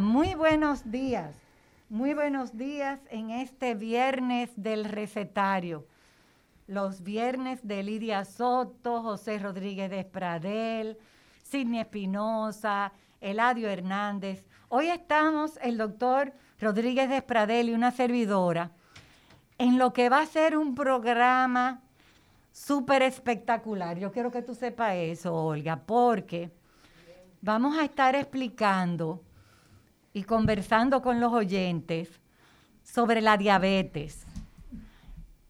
Muy buenos días. Muy buenos días en este viernes del recetario. Los viernes de Lidia Soto, José Rodríguez de Espradel, Sidney Espinosa, Eladio Hernández. Hoy estamos el doctor Rodríguez de Espradel y una servidora en lo que va a ser un programa súper espectacular. Yo quiero que tú sepas eso, Olga, porque vamos a estar explicando y conversando con los oyentes sobre la diabetes.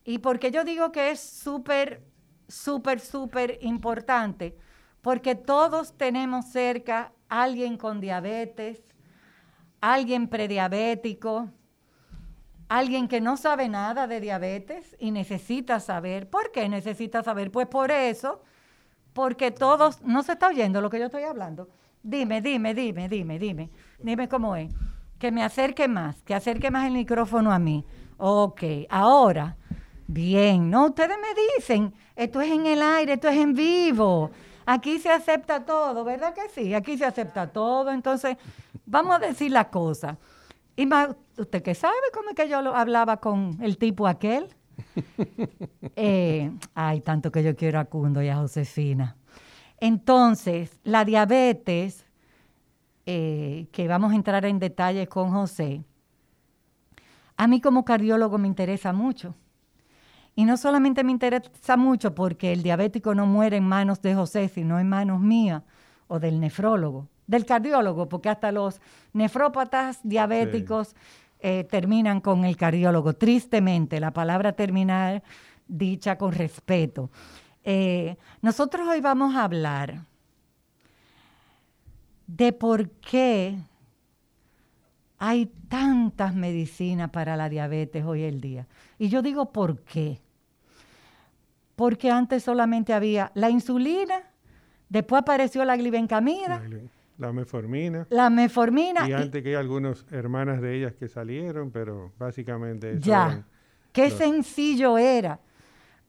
¿Y por qué yo digo que es súper, súper, súper importante? Porque todos tenemos cerca alguien con diabetes, alguien prediabético, alguien que no sabe nada de diabetes y necesita saber. ¿Por qué necesita saber? Pues por eso, porque todos, no se está oyendo lo que yo estoy hablando. Dime, dime, dime, dime, dime, dime cómo es. Que me acerque más, que acerque más el micrófono a mí. Ok, ahora, bien, no, ustedes me dicen, esto es en el aire, esto es en vivo. Aquí se acepta todo, ¿verdad que sí? Aquí se acepta todo. Entonces, vamos a decir la cosa. Y más, ¿usted qué sabe cómo es que yo lo hablaba con el tipo aquel? Eh, ay, tanto que yo quiero a Cundo y a Josefina. Entonces, la diabetes, eh, que vamos a entrar en detalle con José, a mí como cardiólogo me interesa mucho. Y no solamente me interesa mucho porque el diabético no muere en manos de José, sino en manos mías o del nefrólogo, del cardiólogo, porque hasta los nefrópatas diabéticos eh, terminan con el cardiólogo. Tristemente, la palabra terminar dicha con respeto. Eh, nosotros hoy vamos a hablar de por qué hay tantas medicinas para la diabetes hoy en día. Y yo digo por qué. Porque antes solamente había la insulina, después apareció la glibencamida, La meformina. la meformina. Y y- antes que hay algunas hermanas de ellas que salieron, pero básicamente eso Ya, qué los- sencillo era.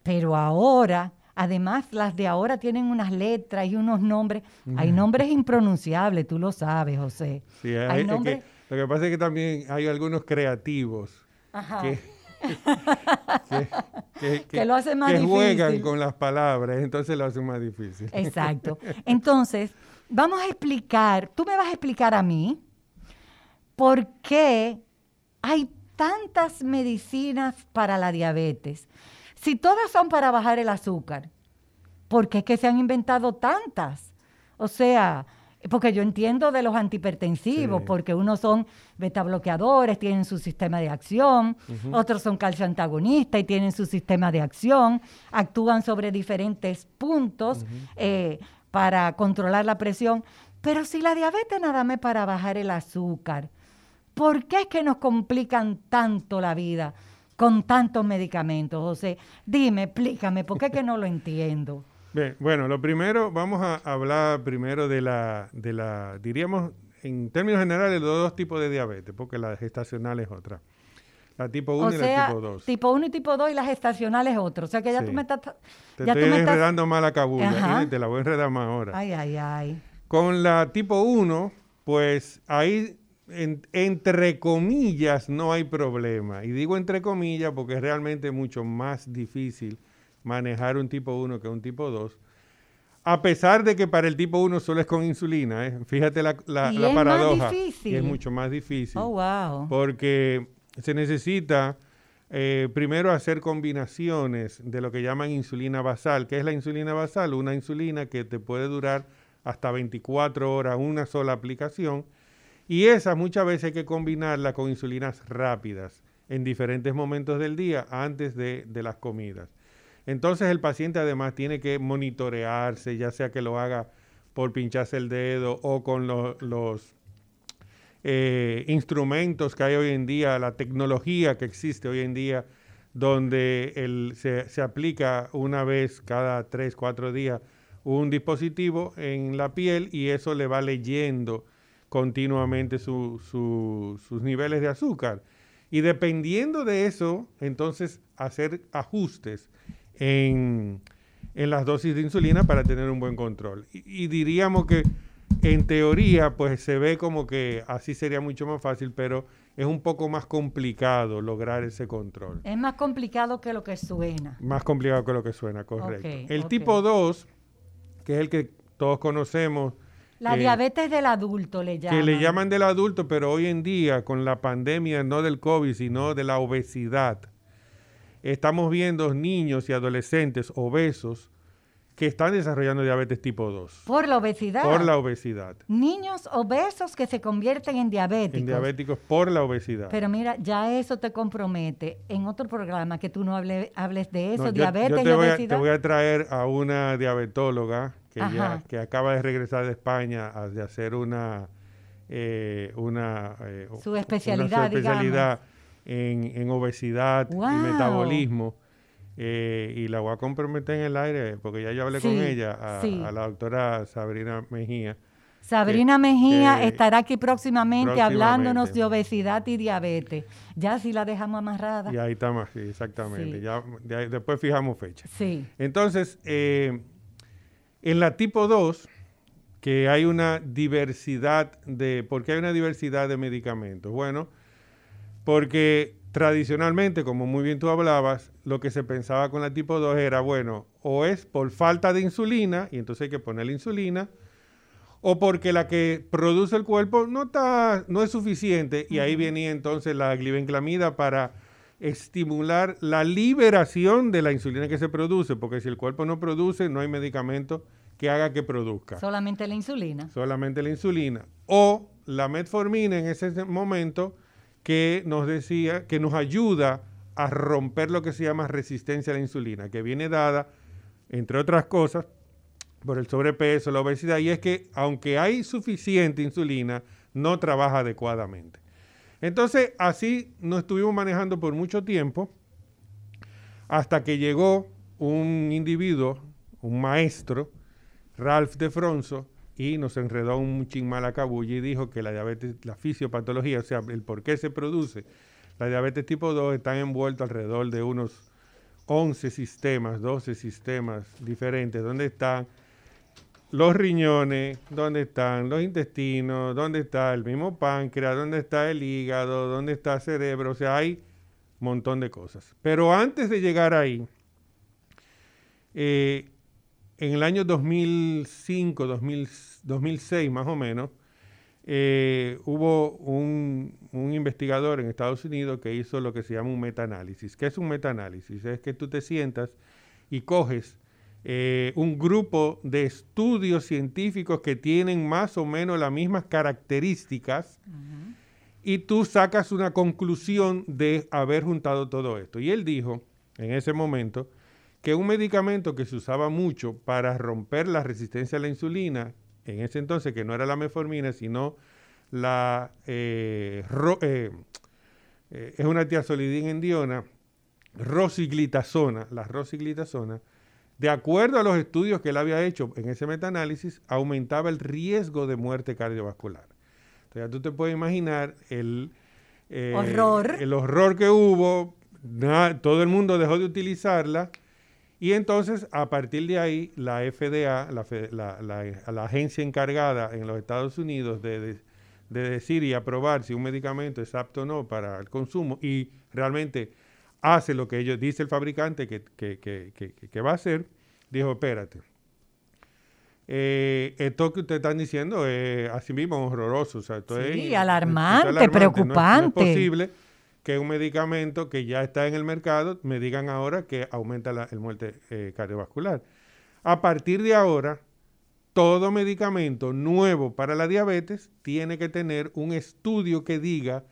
Pero ahora, además, las de ahora tienen unas letras y unos nombres. Hay nombres impronunciables, tú lo sabes, José. Sí, hay- Hay que- nombres- lo que pasa es que también hay algunos creativos Ajá. que, que, que- Que lo hacen más que juegan difícil. con las palabras, entonces lo hacen más difícil. Exacto. Entonces, vamos a explicar, tú me vas a explicar a mí por qué hay tantas medicinas para la diabetes. Si todas son para bajar el azúcar, ¿por qué es que se han inventado tantas? O sea, porque yo entiendo de los antihipertensivos, Sí. porque unos son betabloqueadores, tienen su sistema de acción, otros son calcio antagonistas y tienen su sistema de acción, actúan sobre diferentes puntos eh, para controlar la presión. Pero si la diabetes nada más es para bajar el azúcar, ¿por qué es que nos complican tanto la vida con tantos medicamentos? José, dime, explícame, ¿por qué es que no lo entiendo? Bien, bueno, lo primero, vamos a hablar primero de la, de la, diríamos, en términos generales, los dos tipos de diabetes, porque la gestacional es otra. La tipo 1 O y sea, la tipo 2. tipo 1 y tipo 2 y las estacionales otro. O sea que ya Sí. tú me estás... Te ya tú estoy me estás- enredando mal la cabulla y te la voy a enredar más ahora. Ay, ay, ay. Con la tipo 1, pues ahí, en- entre comillas, no hay problema. Y digo entre comillas porque es realmente mucho más difícil manejar un tipo 1 que un tipo 2. A pesar de que para el tipo 1 solo es con insulina, ¿eh? fíjate la, la, Y la es más paradoja. difícil. Y es mucho más difícil. Oh, wow. Porque se necesita eh, primero hacer combinaciones de lo que llaman insulina basal. ¿Qué es la insulina basal? Una insulina que te puede durar hasta 24 horas una sola aplicación. Y esa muchas veces hay que combinarla con insulinas rápidas en diferentes momentos del día antes de, de las comidas. Entonces el paciente además tiene que monitorearse, ya sea que lo haga por pincharse el dedo o con lo- los eh, instrumentos que hay hoy en día, la tecnología que existe hoy en día, donde se, se aplica una vez cada tres, cuatro días un dispositivo en la piel y eso le va leyendo continuamente su- su- sus niveles de azúcar. Y dependiendo de eso, entonces hacer ajustes en, en las dosis de insulina para tener un buen control. Y, y diríamos que en teoría, pues se ve como que así sería mucho más fácil, pero es un poco más complicado lograr ese control. Es más complicado que lo que suena. Más complicado que lo que suena, correcto. El tipo 2, que es el que todos conocemos, La eh, diabetes del adulto le llaman. que le llaman del adulto, pero hoy en día con la pandemia no del COVID, sino de la obesidad, estamos viendo niños y adolescentes obesos que están desarrollando diabetes tipo 2 Por la obesidad. por la obesidad. Niños obesos que se convierten en diabéticos. En diabéticos por la obesidad. Pero mira, ya eso te compromete en otro programa que tú no hable- hables de eso, No, diabetes yo, y te, voy a, obesidad. te voy a traer a una diabetóloga que, acaba de regresar de España a, de hacer una, eh, una, eh, Su una especialidad, especialidad en, en obesidad Wow. y metabolismo. eh, y la voy a comprometer en el aire porque ya yo hablé con ella, a, sí. a la doctora Sabrina Mejía. Sabrina Mejía estará aquí próximamente, hablándonos de obesidad y diabetes. Ya si la dejamos amarrada. Y ahí estamos, sí, exactamente. Ya, después fijamos fecha. Sí. Entonces, eh, en la tipo 2, que hay una diversidad de... ¿Por qué hay una diversidad de medicamentos? Bueno, porque tradicionalmente, como muy bien tú hablabas, lo que se pensaba con la tipo 2 era, bueno, o es por falta de insulina, y entonces hay que poner la insulina, o porque la que produce el cuerpo no, está, no es suficiente, y ahí venía entonces la glibenclamida para estimular la liberación de la insulina que se produce, porque si el cuerpo no produce, no hay medicamento que haga que produzca Solamente la insulina. solamente la insulina. O la metformina en ese momento que nos decía, que nos ayuda a romper lo que se llama resistencia a la insulina, que viene dada, entre otras cosas, por el sobrepeso, la obesidad, y es que aunque hay suficiente insulina, no trabaja adecuadamente. Entonces, así nos estuvimos manejando por mucho tiempo, hasta que llegó un individuo, un maestro, Ralph de Fronzo, y nos enredó un chin malacabulla y dijo que la diabetes, la fisiopatología, o sea, el por qué se produce la diabetes tipo 2, están envueltos alrededor de unos 11 sistemas, 12 sistemas diferentes, donde están los riñones, donde están los intestinos, donde está el mismo páncreas, donde está el hígado, donde está el cerebro, o sea, hay un montón de cosas. Pero antes de llegar ahí, eh, en el año 2005, 2000 2006 más o menos, eh, hubo un, un investigador en Estados Unidos que hizo lo que se llama un metaanálisis. ¿Qué es un metaanálisis? Es que tú te sientas y coges eh, un grupo de estudios científicos que tienen más o menos las mismas características y tú sacas una conclusión de haber juntado todo esto. Y él dijo en ese momento que un medicamento que se usaba mucho para romper la resistencia a la insulina, en ese entonces que no era la metformina, sino la eh, ro- eh, es una tiazolidina endiona, rosiglitazona, la rosiglitazona, de acuerdo a los estudios que él había hecho en ese metaanálisis, aumentaba el riesgo de muerte cardiovascular. Entonces ya tú te puedes imaginar el eh, Horror. el horror que hubo, na- todo el mundo dejó de utilizarla y entonces a partir de ahí la FDA, la, fe- la- la- la agencia encargada en los Estados Unidos de, de- de decir y aprobar si un medicamento es apto o no para el consumo y realmente hace lo que ellos dice el fabricante que, que- que- que- va a hacer, dijo, espérate, eh, esto que ustedes están diciendo es así mismo horroroso. O sea, esto Sí, es- alarmante, No es- no es preocupante. posible que un medicamento que ya está en el mercado me digan ahora que aumenta la el muerte eh, cardiovascular. A partir de ahora, todo medicamento nuevo para la diabetes tiene que tener un estudio que diga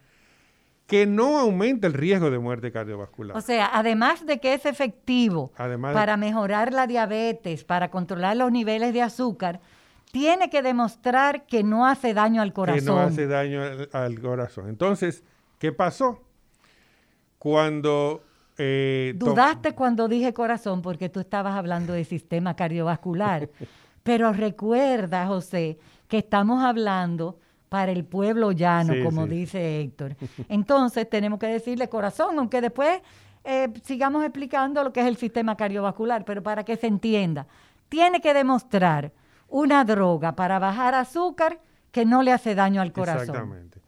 que no aumenta el riesgo de muerte cardiovascular. O sea, además de que es efectivo Además de- para mejorar la diabetes, para controlar los niveles de azúcar, tiene que demostrar que no hace daño al corazón. que no hace daño al, al corazón. Entonces, ¿qué pasó? Cuando... eh, Dudaste cuando dije corazón porque tú estabas hablando de sistema cardiovascular. Pero recuerda, José, que estamos hablando para el pueblo llano, Sí, como sí. dice Héctor. Entonces tenemos que decirle corazón, aunque después eh, sigamos explicando lo que es el sistema cardiovascular, pero para que se entienda, tiene que demostrar una droga para bajar azúcar que no le hace daño al corazón. Exactamente.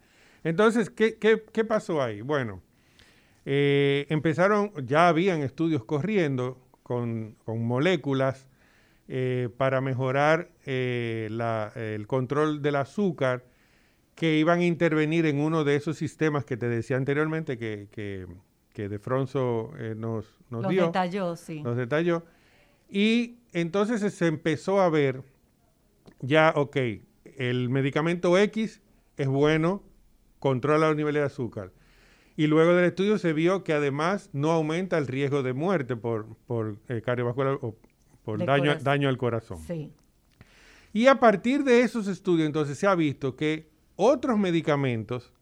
Entonces, ¿qué, qué- qué pasó ahí? Bueno, eh, empezaron, ya habían estudios corriendo con, con moléculas eh, para mejorar la- el control del azúcar que iban a intervenir en uno de esos sistemas que te decía anteriormente que, que, que De Fronzo eh, nos, nos Los dio detalló, sí. los detalló. Y entonces se empezó a ver, ya, ok, el medicamento X es bueno, controla los niveles de azúcar. Y luego del estudio se vio que además no aumenta el riesgo de muerte por, por eh, cardiovascular o por De daño, corazón. daño al corazón. Sí. Y a partir de esos estudios, entonces se ha visto que otros medicamentos,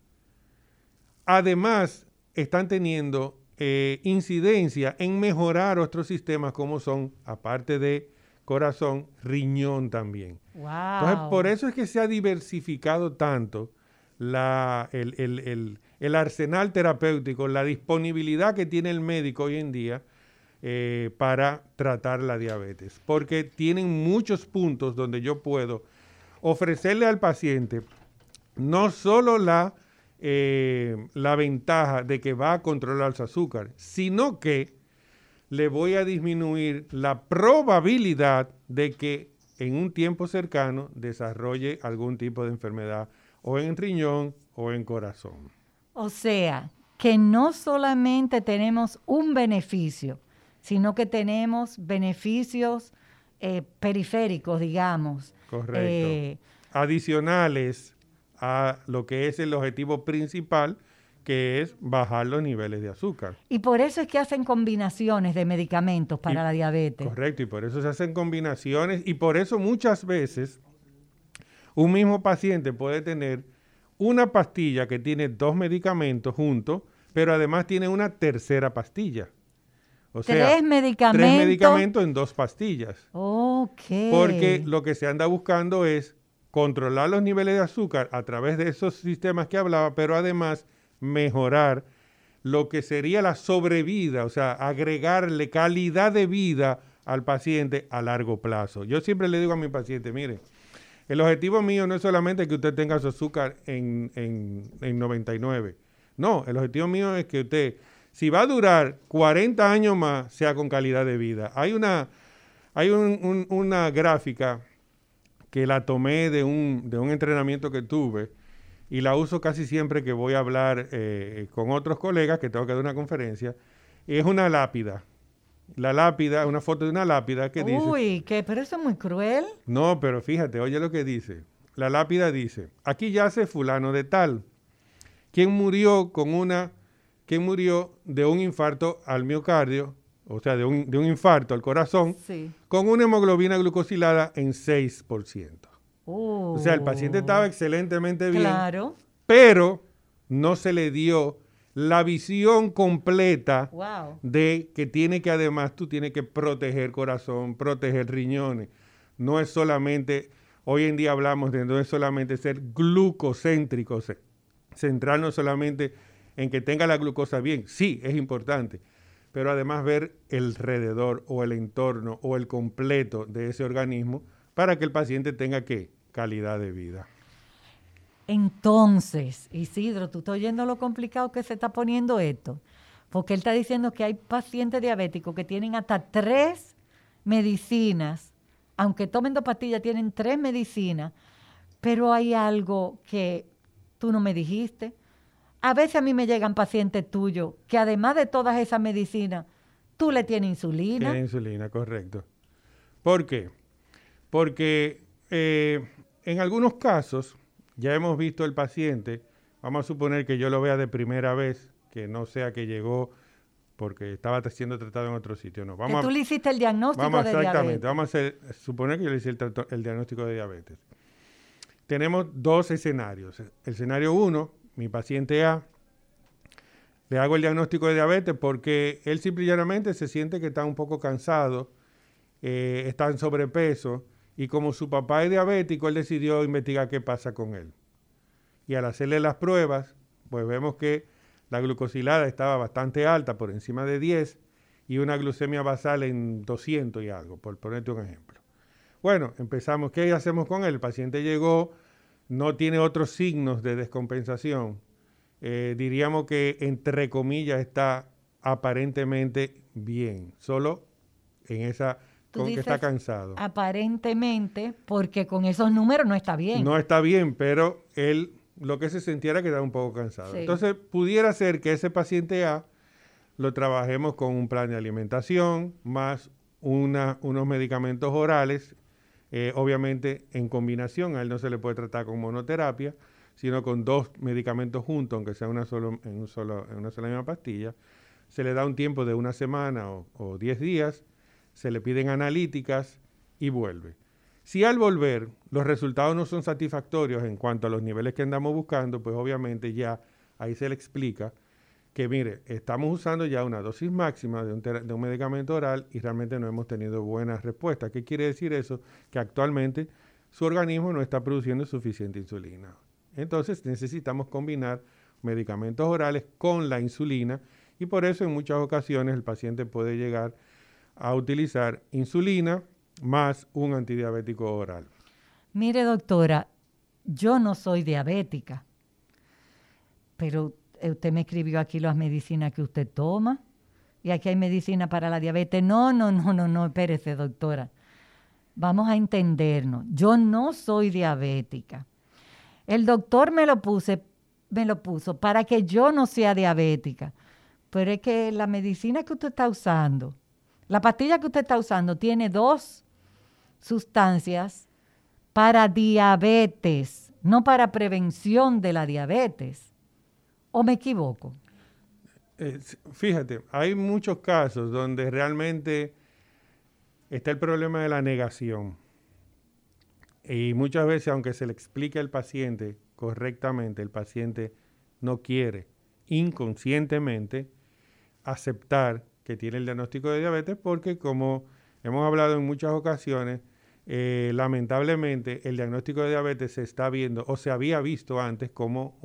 además, están teniendo eh, incidencia en mejorar otros sistemas como son, aparte de corazón, riñón también. Wow. Entonces, por eso es que se ha diversificado tanto la, el, el- el- el arsenal terapéutico, la disponibilidad que tiene el médico hoy en día eh, para tratar la diabetes. Porque tienen muchos puntos donde yo puedo ofrecerle al paciente no solo la, eh, la ventaja de que va a controlar su azúcar, sino que le voy a disminuir la probabilidad de que en un tiempo cercano desarrolle algún tipo de enfermedad o en riñón o en corazón. O sea, que no solamente tenemos un beneficio, sino que tenemos beneficios eh, periféricos, digamos. Correcto. Eh, Adicionales a lo que es el objetivo principal, que es bajar los niveles de azúcar. y por eso es que hacen combinaciones de medicamentos para Y- la diabetes. Correcto, y por eso se hacen combinaciones y por eso muchas veces un mismo paciente puede tener una pastilla que tiene dos medicamentos juntos, pero además tiene una tercera pastilla. O sea, Tres medicamentos. tres medicamentos en dos pastillas. Ok. Porque lo que se anda buscando es controlar los niveles de azúcar a través de esos sistemas que hablaba, pero además mejorar lo que sería la sobrevida, o sea, agregarle calidad de vida al paciente a largo plazo. Yo siempre le digo a mi paciente, mire, el objetivo mío no es solamente que usted tenga su azúcar en, en, en 99. No, el objetivo mío es que usted, si va a durar 40 años más, sea con calidad de vida. Hay una, hay un- un- una gráfica que la tomé de un, de un entrenamiento que tuve y la uso casi siempre que voy a hablar eh, con otros colegas que tengo que dar una conferencia. Es una lápida. La lápida, una foto de una lápida que dice... Uy, que, pero eso es muy cruel. No, pero fíjate, oye lo que dice. La lápida dice, aquí yace fulano de tal, quien murió con una, quien murió de un infarto al miocardio, o sea, de un, de un infarto al corazón, Sí. con una hemoglobina glucosilada en 6%. O sea, el paciente estaba excelentemente bien, Claro. pero no se le dio la visión completa Wow. de que tiene que además tú tienes que proteger corazón, proteger riñones. No es solamente, hoy en día hablamos de no es solamente ser glucocéntrico, ce- centrarnos solamente en que tenga la glucosa bien. Sí, es importante, pero además ver el alrededor o el entorno o el completo de ese organismo para que el paciente tenga que calidad de vida. Entonces, Isidro, tú estás oyendo lo complicado que se está poniendo esto. Porque él está diciendo que hay pacientes diabéticos que tienen hasta tres medicinas aunque tomen dos pastillas, tienen tres medicinas, pero hay algo que tú no me dijiste. A veces a mí me llegan pacientes tuyos que además de todas esas medicinas, tú le tienes insulina. Tiene insulina, correcto. ¿Por qué? Porque eh, en algunos casos ya hemos visto el paciente, vamos a suponer que yo lo vea de primera vez, que no sea que llegó porque estaba siendo tratado en otro sitio, no. Vamos que tú le hiciste el diagnóstico vamos, de exactamente, Vamos a suponer que yo le hice el, diagnóstico de diabetes. Tenemos dos escenarios. El escenario uno, mi paciente A, le hago el diagnóstico de diabetes porque él simplemente se siente que está un poco cansado, eh, está en sobrepeso y como su papá es diabético, él decidió investigar qué pasa con él. Y al hacerle las pruebas, pues vemos que la glucosilada estaba bastante alta, por encima de 10, y una glucemia basal en 200 y algo, por ponerte un ejemplo. Bueno, empezamos, ¿qué hacemos con él? El paciente llegó, no tiene otros signos de descompensación. Eh, diríamos que, entre comillas, está aparentemente bien, solo en esa con que está cansado. Aparentemente, porque con esos números no está bien. No está bien, pero él lo que se sintiera que estaba un poco cansado. Entonces, pudiera ser que ese paciente A lo trabajemos con un plan de alimentación más una, unos medicamentos orales, eh, obviamente en combinación, a él no se le puede tratar con monoterapia, sino con dos medicamentos juntos, aunque sea una solo, en, un solo, en una sola misma pastilla. Se le da un tiempo de una semana o diez días, se le piden analíticas y vuelve. Si al volver los resultados no son satisfactorios en cuanto a los niveles que andamos buscando, pues obviamente ya ahí se le explica que mire, estamos usando ya una dosis máxima de un, medicamento oral y realmente no hemos tenido buenas respuestas. ¿Qué quiere decir eso? Que actualmente su organismo no está produciendo suficiente insulina. Entonces necesitamos combinar medicamentos orales con la insulina y por eso en muchas ocasiones el paciente puede llegar a utilizar insulina, más un antidiabético oral. Mire, doctora, yo no soy diabética, pero usted me escribió aquí las medicinas que usted toma y aquí hay medicina para la diabetes. No, no, no, no, no, espérese, doctora. Vamos a entendernos. Yo no soy diabética. El doctor me lo puse, me lo puso para que yo no sea diabética. Pero es que la medicina que usted está usando, la pastilla que usted está usando tiene dos sustancias para diabetes, no para prevención de la diabetes. ¿O me equivoco? Eh, fíjate, hay muchos casos donde realmente está el problema de la negación. Y muchas veces, aunque se le explique al paciente correctamente, el paciente no quiere inconscientemente aceptar que tiene el diagnóstico de diabetes porque, como hemos hablado en muchas ocasiones, eh, lamentablemente el diagnóstico de diabetes se está viendo o se había visto antes como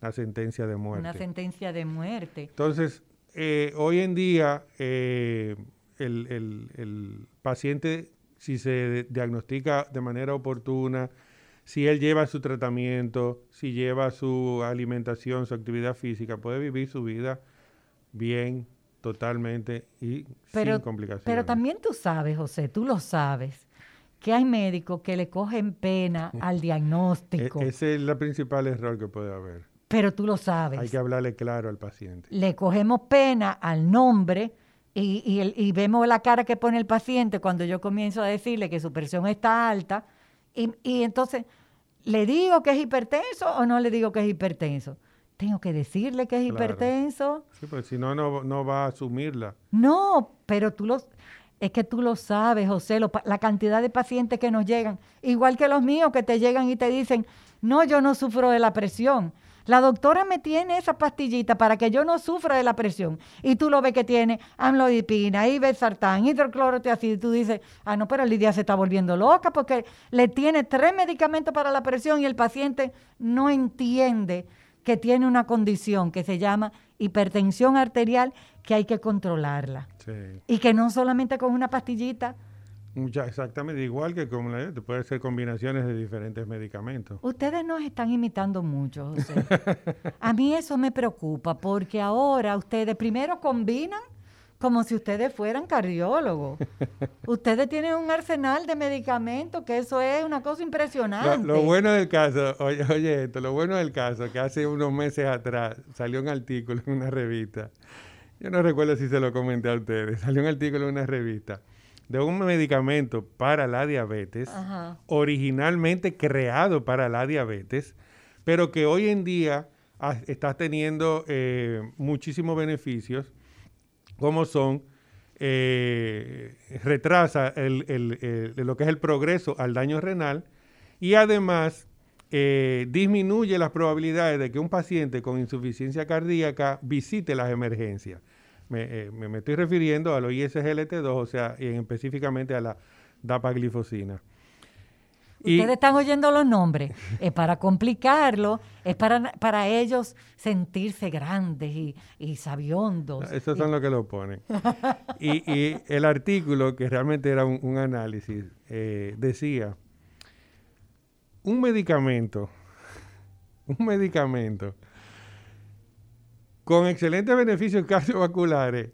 una sentencia de muerte. Una sentencia de muerte. Entonces, eh, hoy en día eh, el, paciente, si se diagnostica de manera oportuna, si él lleva su tratamiento, si lleva su alimentación, su actividad física, puede vivir su vida bien, totalmente y sin complicaciones. Pero también tú sabes, José, tú lo sabes, que hay médicos que le cogen pena al diagnóstico. E-, ese es el principal error que puede haber. Pero tú lo sabes. Hay que hablarle claro al paciente. Le cogemos pena al nombre y, vemos la cara que pone el paciente cuando yo comienzo a decirle que su presión está alta y, y entonces, ¿le digo que es hipertenso o no le digo que es hipertenso? Tengo que decirle que es hipertenso. Sí, pues si no, no va a asumirla. No, pero tú lo es que tú lo sabes, José, la cantidad de pacientes que nos llegan, igual que los míos que te llegan y te dicen, no, yo no sufro de la presión. La doctora me tiene esa pastillita para que yo no sufra de la presión. Y tú lo ves que tiene amlodipina, ibersartán, hidroclorotiazida. Y tú dices, ah, no, pero Lidia se está volviendo loca porque le tiene tres medicamentos para la presión y el paciente no entiende que tiene una condición que se llama hipertensión arterial que hay que controlarla. Y que no solamente con una pastillita. Ya, exactamente, igual que con la, puede ser combinaciones de diferentes medicamentos. Ustedes nos están imitando mucho, A mí eso me preocupa porque ahora ustedes primero combinan como si ustedes fueran cardiólogos. ustedes tienen un arsenal de medicamentos que eso es una cosa impresionante. Lo, bueno del caso, oye, oye esto, lo bueno del caso, que hace unos meses atrás salió un artículo en una revista, yo no recuerdo si se lo comenté a ustedes, salió un artículo en una revista de un medicamento para la diabetes, originalmente creado para la diabetes, pero que hoy en día está teniendo eh, muchísimos beneficios, como son, eh, retrasa lo que es el progreso al daño renal y además eh, disminuye las probabilidades de que un paciente con insuficiencia cardíaca visite las emergencias. Me, me, estoy refiriendo a los ISGLT2, o sea, y específicamente a la dapaglifosina. Ustedes están oyendo los nombres. Es para complicarlo, es para, para ellos sentirse grandes y, y sabiondos. Esos son los que lo ponen. y, el artículo, que realmente era un, análisis, eh, decía, un medicamento, un medicamento con excelentes beneficios cardiovasculares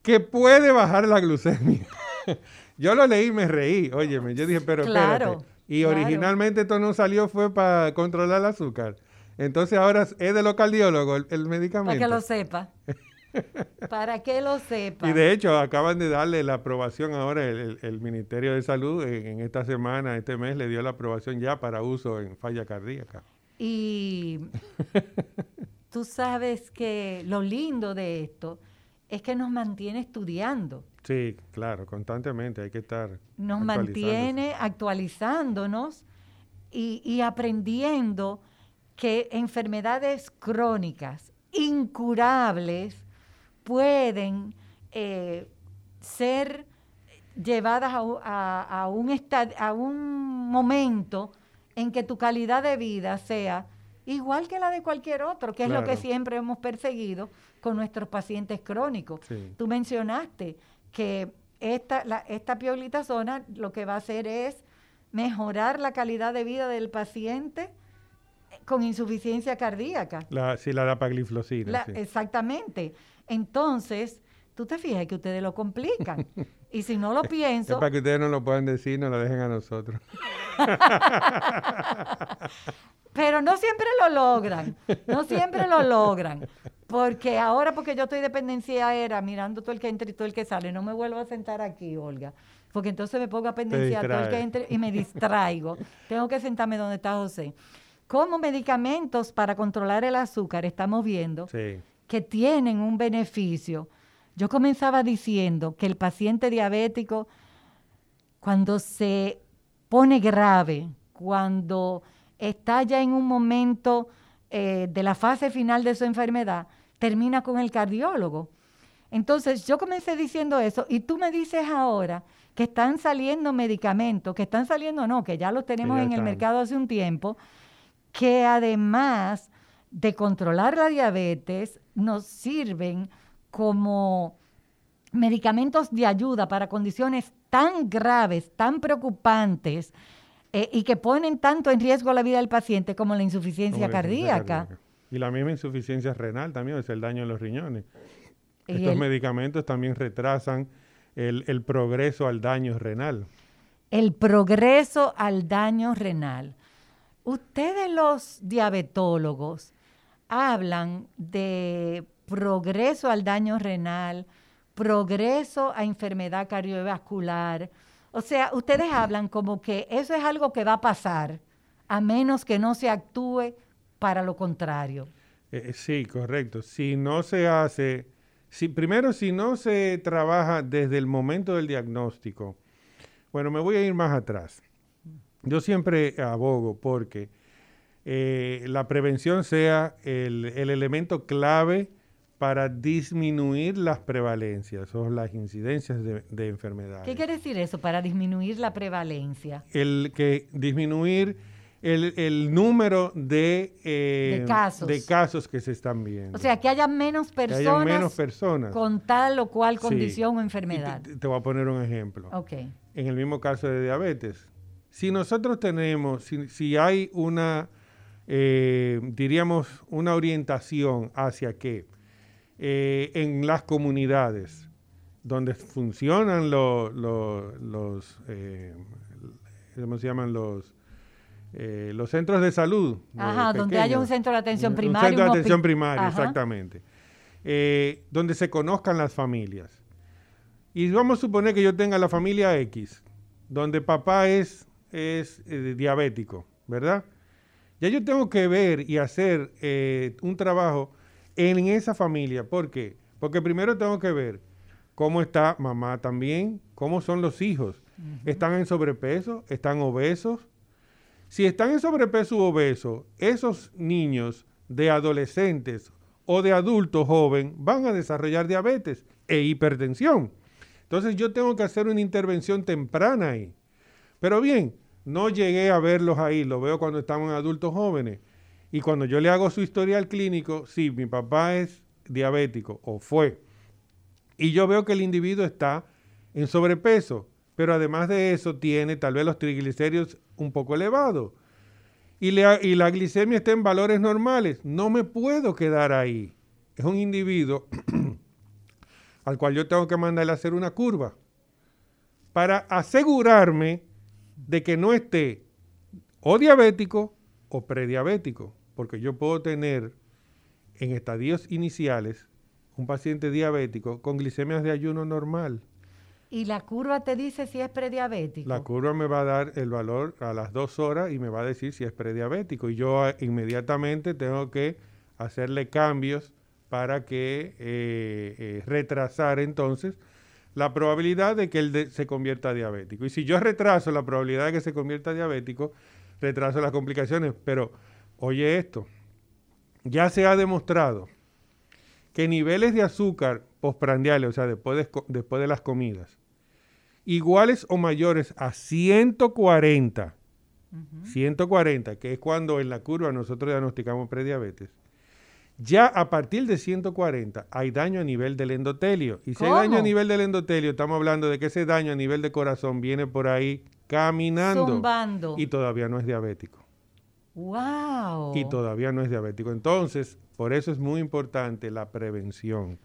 que puede bajar la glucemia. Yo lo leí y me reí, óyeme, yo dije, pero espérate. Y originalmente esto no salió fue para controlar el azúcar. Entonces ahora es de los cardiólogos el, medicamento. Para que lo sepa. para que lo sepa. Y de hecho acaban de darle la aprobación ahora, el, Ministerio de Salud en, esta semana, este mes, le dio la aprobación ya para uso en falla cardíaca. Y tú sabes que lo lindo de esto es que nos mantiene estudiando. Sí, claro, constantemente hay que estar. Nos mantiene actualizándonos y, aprendiendo que enfermedades crónicas, incurables, pueden eh, ser llevadas a, un a un momento en que tu calidad de vida sea igual que la de cualquier otro, que es lo que siempre hemos perseguido con nuestros pacientes crónicos. Tú mencionaste que esta, la, esta zona lo que va a hacer es mejorar la calidad de vida del paciente con insuficiencia cardíaca. La, sí, la dapagliflozina. Exactamente. Entonces, tú te fijas que ustedes lo complican. y si no lo pienso... Es para que ustedes no lo puedan decir, no lo dejen a nosotros. Pero no siempre lo logran, no siempre lo logran. Porque ahora, porque yo estoy dependencia era mirando todo el que entra y todo el que sale, no me vuelvo a sentar aquí, Olga. Porque entonces me pongo a pendenciar todo el que entre y me distraigo. Tengo que sentarme donde está José. Como medicamentos para controlar el azúcar, estamos viendo que tienen un beneficio. Yo comenzaba diciendo que el paciente diabético, cuando se pone grave, cuando está ya en un momento eh, de la fase final de su enfermedad, termina con el cardiólogo. Entonces yo comencé diciendo eso y tú me dices ahora que están saliendo medicamentos, que están saliendo no, que ya los tenemos en el mercado hace un tiempo, que además de controlar la diabetes, nos sirven como medicamentos de ayuda para condiciones tan graves, tan preocupantes, eh, y que ponen tanto en riesgo la vida del paciente como la insuficiencia, cardíaca. Y la misma insuficiencia renal también, es el daño en los riñones. Estos medicamentos también retrasan el, el progreso al daño renal. El progreso al daño renal. Ustedes los diabetólogos hablan de progreso al daño renal, progreso a enfermedad cardiovascular, o sea, ustedes hablan como que eso es algo que va a pasar, a menos que no se actúe para lo contrario. Eh, eh, sí, correcto. Si no se hace, si, primero si no se trabaja desde el momento del diagnóstico, bueno, me voy a ir más atrás. Yo siempre abogo porque eh, la prevención sea el, el elemento clave para disminuir las prevalencias o las incidencias de, enfermedades. ¿Qué quiere decir eso, para disminuir la prevalencia? El que disminuir el, número de, eh, de, casos. que se están viendo. O sea, que haya menos personas, que haya menos personas. con tal o cual condición o enfermedad. Te, voy a poner un ejemplo. Okay. En el mismo caso de diabetes. Si nosotros tenemos, si, si hay una, eh, diríamos, una orientación hacia qué, eh, en las comunidades donde funcionan los, eh, ¿cómo se llaman? Los, eh, los centros de salud. Ajá, donde haya un centro de atención primaria. Un centro de atención primaria, exactamente. donde se conozcan las familias. Y vamos a suponer que yo tenga la familia X, donde papá es, es diabético, ¿verdad? Ya yo tengo que ver y hacer un trabajo en esa familia. ¿Por qué? Porque primero tengo que ver cómo está mamá también, cómo son los hijos. ¿Están en sobrepeso? ¿Están obesos? Si están en sobrepeso u obeso, esos niños de adolescentes o de adultos jóvenes van a desarrollar diabetes e hipertensión. Entonces yo tengo que hacer una intervención temprana ahí. Pero bien, no llegué a verlos ahí, lo veo cuando estamos adultos jóvenes. Y cuando yo le hago su historial clínico, sí, mi papá es diabético o fue. Y yo veo que el individuo está en sobrepeso, pero además de eso tiene tal vez los triglicéridos un poco elevados. Y, y la glicemia está en valores normales. No me puedo quedar ahí. Es un individuo al cual yo tengo que mandarle a hacer una curva para asegurarme de que no esté o diabético o prediabético porque yo puedo tener en estadios iniciales un paciente diabético con glicemias de ayuno normal. ¿Y la curva te dice si es prediabético? La curva me va a dar el valor a las dos horas y me va a decir si es prediabético. Y yo ah, inmediatamente tengo que hacerle cambios para que eh, eh, retrasar entonces la probabilidad de que él se convierta diabético. Y si yo retraso la probabilidad de que se convierta diabético, retraso las complicaciones. Pero Oye esto, ya se ha demostrado que niveles de azúcar postprandiales, o sea, después de, después de las comidas, iguales o mayores a 140, 140, que es cuando en la curva nosotros diagnosticamos prediabetes, ya a partir de 140 hay daño a nivel del endotelio. Y si hay daño a nivel del endotelio, estamos hablando de que ese daño a nivel de corazón viene por ahí caminando. Zumbando. Y todavía no es diabético. Wow. Y todavía no es diabético. Entonces, por eso es muy importante la prevención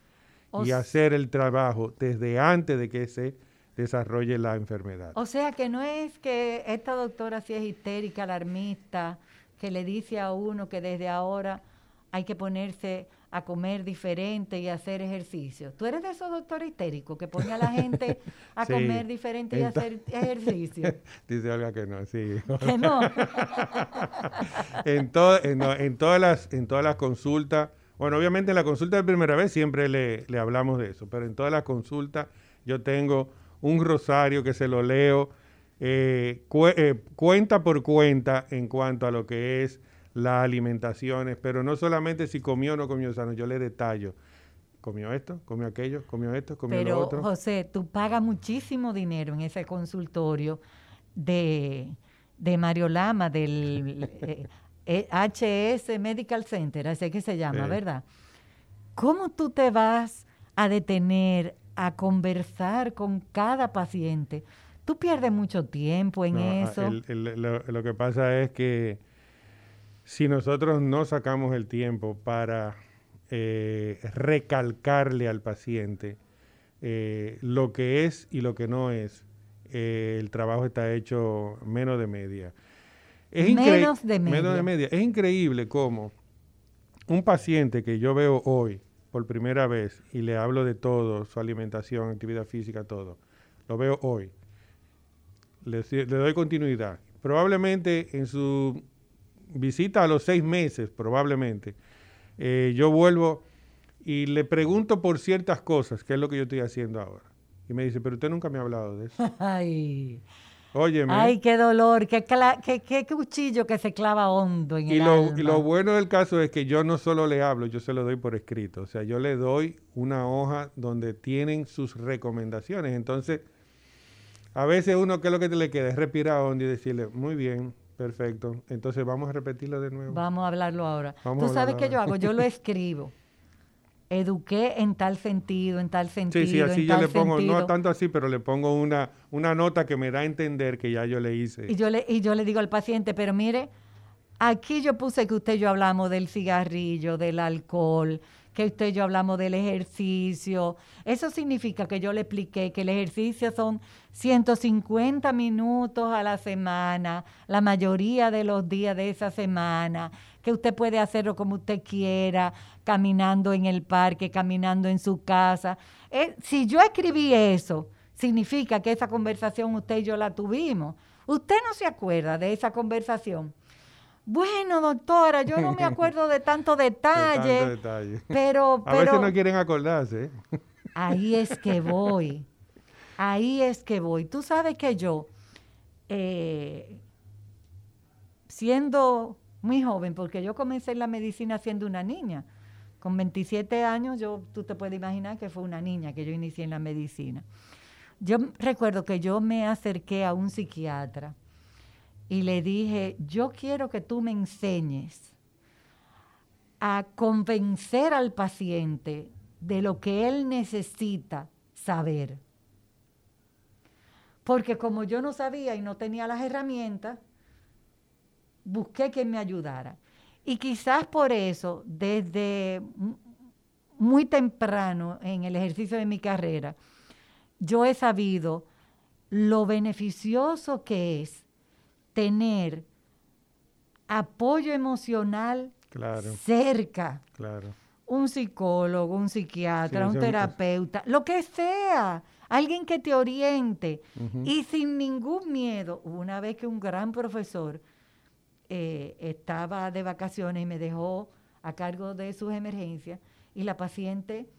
y hacer el trabajo desde antes de que se desarrolle la enfermedad. O sea que no es que esta doctora si es histérica, alarmista, que le dice a uno que desde ahora hay que ponerse a comer diferente y hacer ejercicio. ¿Tú eres de esos doctores histéricos que pone a la gente a comer diferente y hacer ejercicio? Dice Olga que no, sí. Que no. en, en, todas las, en todas las consultas, bueno, obviamente en la consulta de primera vez siempre le, hablamos de eso, pero en todas las consultas yo tengo un rosario que se lo leo eh, eh, cuenta por cuenta en cuanto a lo que es las alimentaciones, pero no solamente si comió o no comió sano, yo le detallo. Comió esto, comió aquello, comió esto, comió lo otro. Pero, José, tú pagas muchísimo dinero en ese consultorio de, de Mario Lama, del HS eh, eh, Medical Center, así que se llama, ¿verdad? ¿Cómo tú te vas a detener a conversar con cada paciente? Tú pierdes mucho tiempo en eso. lo que pasa es que si nosotros no sacamos el tiempo para eh, recalcarle al paciente eh, lo que es y lo que no es, eh, el trabajo está hecho menos de media. Es menos de media. Menos de media. Es increíble cómo un paciente que yo veo hoy por primera vez y le hablo de todo, su alimentación, actividad física, todo, lo veo hoy. le doy continuidad. Probablemente en su visita a los seis meses probablemente, eh, yo vuelvo y le pregunto por ciertas cosas, que es lo que yo estoy haciendo ahora. Y me dice, pero usted nunca me ha hablado de eso. Ay. Óyeme. Ay, qué dolor, qué, qué, cuchillo que se clava hondo en y el lo, alma. Y lo bueno del caso es que yo no solo le hablo, yo se lo doy por escrito. O sea, yo le doy una hoja donde tienen sus recomendaciones. Entonces, a veces uno, ¿qué es lo que te le queda? Es respirar hondo y decirle, muy bien, Perfecto. Entonces vamos a repetirlo de nuevo. Vamos a hablarlo ahora. Tú sabes qué yo hago, yo lo escribo. Eduqué en tal sentido, en tal sentido. Sí, sí, así yo le pongo, no tanto así, pero le pongo una, una nota que me da a entender que ya yo le hice. Y yo le, y yo le digo al paciente, pero mire, aquí yo puse que usted y yo hablamos del cigarrillo, del alcohol, que usted y yo hablamos del ejercicio. Eso significa que yo le expliqué que el ejercicio son 150 minutos a la semana, la mayoría de los días de esa semana, que usted puede hacerlo como usted quiera, caminando en el parque, caminando en su casa. Eh, si yo escribí eso, significa que esa conversación usted y yo la tuvimos. Usted no se acuerda de esa conversación. Bueno, doctora, yo no me acuerdo de tanto detalle, pero, pero... A veces no quieren acordarse. ¿eh? Ahí es que voy. Ahí es que voy. Tú sabes que yo, eh, siendo muy joven, porque yo comencé en la medicina siendo una niña, con 27 años, yo, tú te puedes imaginar que fue una niña que yo inicié en la medicina. Yo recuerdo que yo me acerqué a un psiquiatra y le dije, yo quiero que tú me enseñes a convencer al paciente de lo que él necesita saber. Porque como yo no sabía y no tenía las herramientas, busqué que me ayudara. Y quizás por eso, desde muy temprano en el ejercicio de mi carrera, yo he sabido lo beneficioso que es tener apoyo emocional cerca. Un psicólogo, un psiquiatra, un terapeuta, lo que sea, alguien que te oriente y sin ningún miedo. Una vez que un gran profesor eh, estaba de vacaciones y me dejó a cargo de sus emergencias y la paciente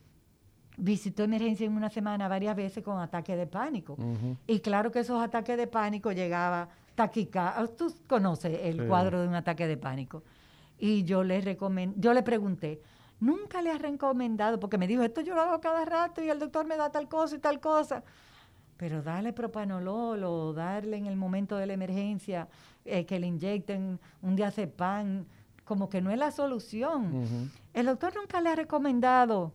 visitó emergencia en una semana varias veces con ataques de pánico. Y claro que esos ataques de pánico llegaba taquicardia. Tú conoces el cuadro de un ataque de pánico. Y yo le recomend, yo le pregunté, nunca le has recomendado, porque me dijo, esto yo lo hago cada rato y el doctor me da tal cosa y tal cosa. Pero darle propanolol o darle en el momento de la emergencia eh, que le inyecten un diazepam, como que no es la solución. El doctor nunca le ha recomendado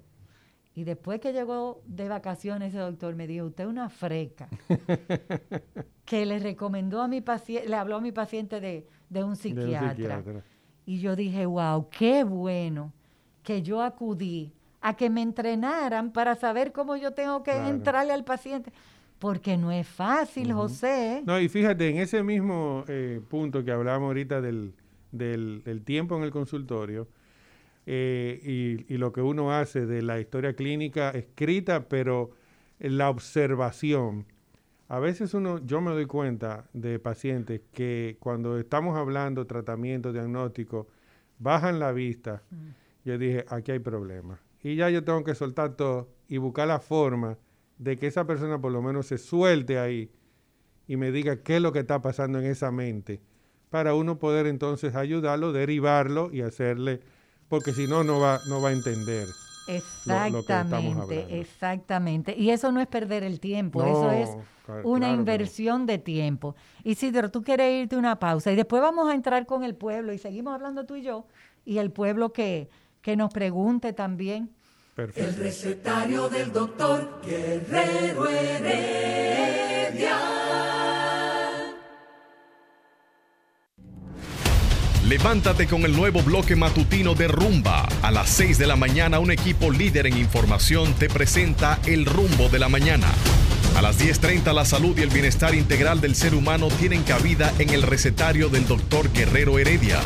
y después que llegó de vacaciones, ese doctor me dijo, usted es una freca. que le recomendó a mi paciente, le habló a mi paciente de, un, psiquiatra. Y yo dije, wow, qué bueno que yo acudí a que me entrenaran para saber cómo yo tengo que entrarle al paciente. Porque no es fácil, José. No, y fíjate, en ese mismo eh, punto que hablábamos ahorita del, del tiempo en el consultorio, eh, y, lo que uno hace de la historia clínica escrita, pero la observación. A veces uno, yo me doy cuenta de pacientes que cuando estamos hablando tratamiento, diagnóstico, bajan la vista. Mm. Yo dije, aquí hay problema. Y ya yo tengo que soltar todo y buscar la forma de que esa persona por lo menos se suelte ahí y me diga qué es lo que está pasando en esa mente, para uno poder entonces ayudarlo, derivarlo y hacerle porque si no, no va, no va a entender. Exactamente, exactamente. Y eso no es perder el tiempo, eso es una inversión de tiempo. Isidro, tú quieres irte una pausa y después vamos a entrar con el pueblo y seguimos hablando tú y yo y el pueblo que, que nos pregunte también. Perfecto. El recetario del doctor Guerrero Heredia. Levántate con el nuevo bloque matutino de Rumba. A las 6 de la mañana un equipo líder en información te presenta El Rumbo de la Mañana. A las 10.30 la salud y el bienestar integral del ser humano tienen cabida en el recetario del doctor Guerrero Heredia.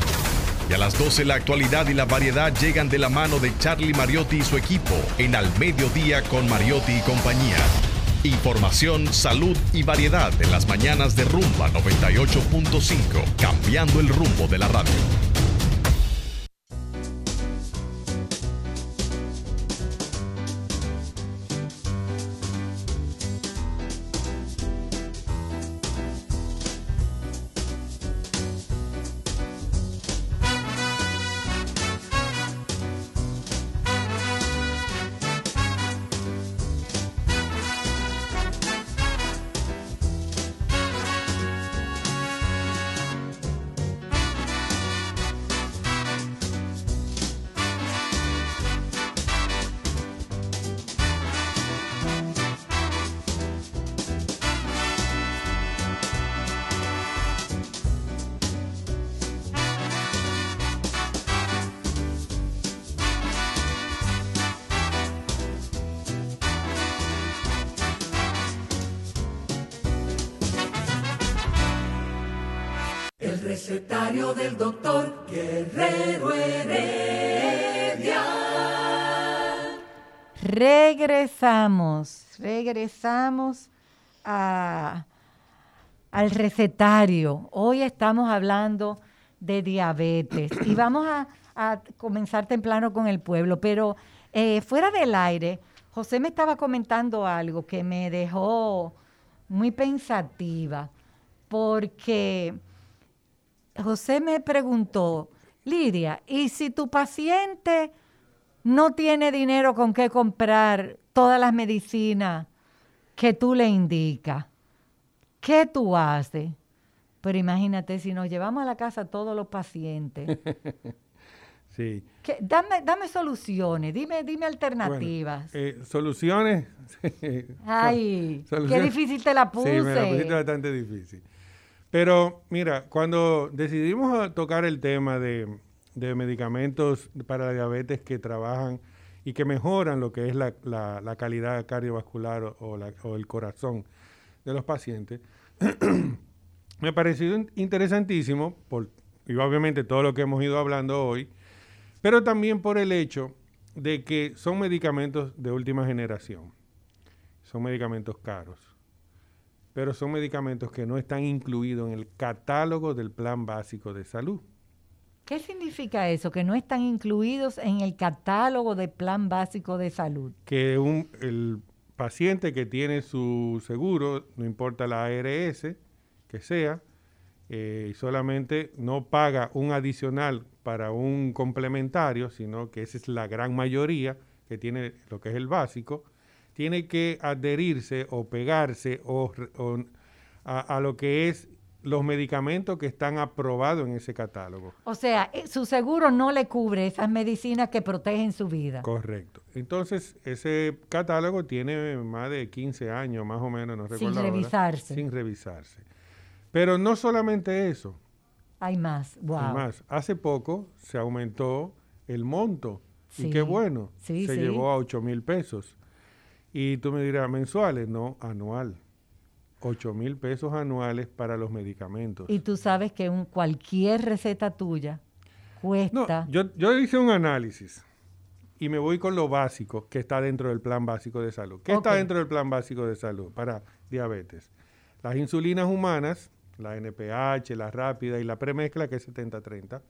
Y a las 12 la actualidad y la variedad llegan de la mano de Charlie Mariotti y su equipo en Al Mediodía con Mariotti y compañía. Información, salud y variedad en las mañanas de Rumba 98.5, cambiando el rumbo de la radio. Recetario del doctor Guerrero Heredia. Regresamos, regresamos a, al recetario. Hoy estamos hablando de diabetes y vamos a, a comenzar temprano con el pueblo, pero eh, fuera del aire, José me estaba comentando algo que me dejó muy pensativa, porque José me preguntó, Lidia, ¿y si tu paciente no tiene dinero con qué comprar todas las medicinas que tú le indicas? ¿Qué tú haces? Pero imagínate, si nos llevamos a la casa todos los pacientes. sí. dame, dame soluciones, dime, dime alternativas. Eh, soluciones. Ay, qué difícil te la puse. Sí, me la pusiste bastante difícil. Pero mira, cuando decidimos tocar el tema de, medicamentos para la diabetes que trabajan y que mejoran lo que es la, calidad cardiovascular o, el corazón de los pacientes, me ha parecido interesantísimo, por, y obviamente todo lo que hemos ido hablando hoy, pero también por el hecho de que son medicamentos de última generación, son medicamentos caros pero son medicamentos que no están incluidos en el catálogo del plan básico de salud. ¿Qué significa eso? Que no están incluidos en el catálogo del plan básico de salud. Que un, el paciente que tiene su seguro, no importa la ARS que sea, eh, solamente no paga un adicional para un complementario, sino que esa es la gran mayoría que tiene lo que es el básico, tiene que adherirse o pegarse o, a, lo que es los medicamentos que están aprobados en ese catálogo. O sea, eh, su seguro no le cubre esas medicinas que protegen su vida. Correcto. Entonces, ese catálogo tiene más de 15 años, más o menos, no recuerdo. Sin revisarse. sin revisarse. Pero no solamente eso. Hay más, wow. Hay más. Hace poco se aumentó el monto. Y qué bueno. se llevó a 8 mil pesos. Y tú me dirás, mensuales, no, anual. 8 mil pesos anuales para los medicamentos. Y tú sabes que un, cualquier receta tuya cuesta... No, yo, yo hice un análisis y me voy con lo básico que está dentro del plan básico de salud. ¿Qué está dentro del plan básico de salud para diabetes? Las insulinas humanas, la NPH, la rápida y la premezcla, que es 70-30,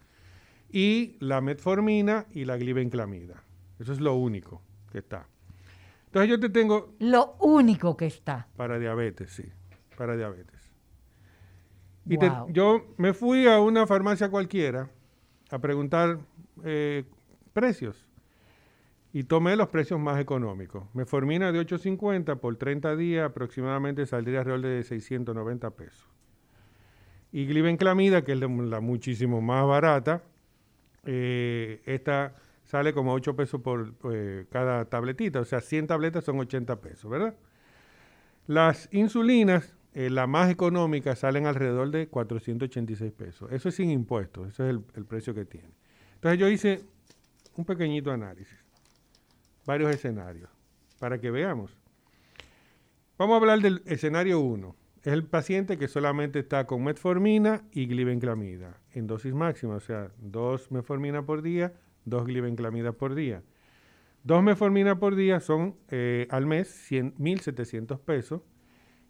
y la metformina y la glibenclamida. Eso es lo único que está. Entonces yo te tengo... Lo único que está. Para diabetes, sí, para diabetes. Y yo me fui a una farmacia cualquiera a preguntar eh, precios y tomé los precios más económicos. Meformina de 8.50 por 30 días aproximadamente saldría alrededor de 690 pesos. Y glibenclamida, que es la, muchísimo más barata, eh, esta sale como 8 pesos por eh, cada tabletita, o sea, 100 tabletas son 80 pesos, ¿verdad? Las insulinas, eh, la más económica, salen alrededor de 486 pesos. Eso es sin impuestos, ese es el, precio que tiene. Entonces yo hice un pequeñito análisis, varios escenarios, para que veamos. Vamos a hablar del escenario 1. Es el paciente que solamente está con metformina y glibenclamida en dosis máxima, o sea, dos metformina por día, dos glibenclamidas por día. Dos meformina por día son eh, al mes 1.700 pesos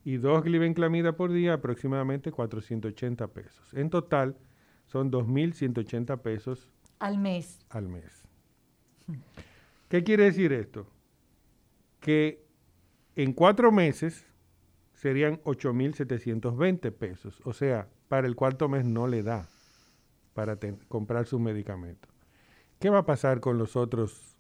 y dos glibenclamida por día aproximadamente 480 pesos. En total son 2.180 pesos al mes. Al mes. ¿Qué quiere decir esto? Que en cuatro meses serían 8.720 pesos. O sea, para el cuarto mes no le da para comprar sus medicamentos. ¿Qué va a pasar con los otros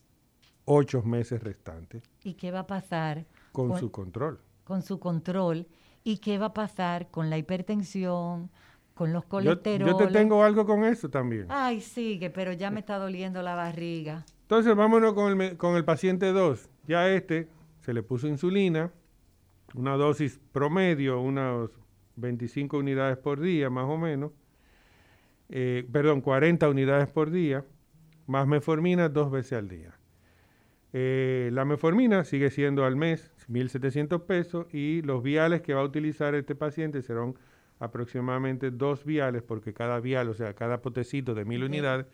ocho meses restantes? ¿Y qué va a pasar con, su control? Con su control. ¿Y qué va a pasar con la hipertensión, con los colesteroles? Yo, te tengo algo con eso también. Ay, sigue, pero ya me está doliendo la barriga. Entonces, vámonos con el, con el paciente 2. Ya este se le puso insulina, una dosis promedio, unas 25 unidades por día, más o menos. Eh, perdón, 40 unidades por día más meformina dos veces al día. Eh, la meformina sigue siendo al mes 1.700 pesos y los viales que va a utilizar este paciente serán aproximadamente dos viales, porque cada vial, o sea, cada potecito de mil unidades,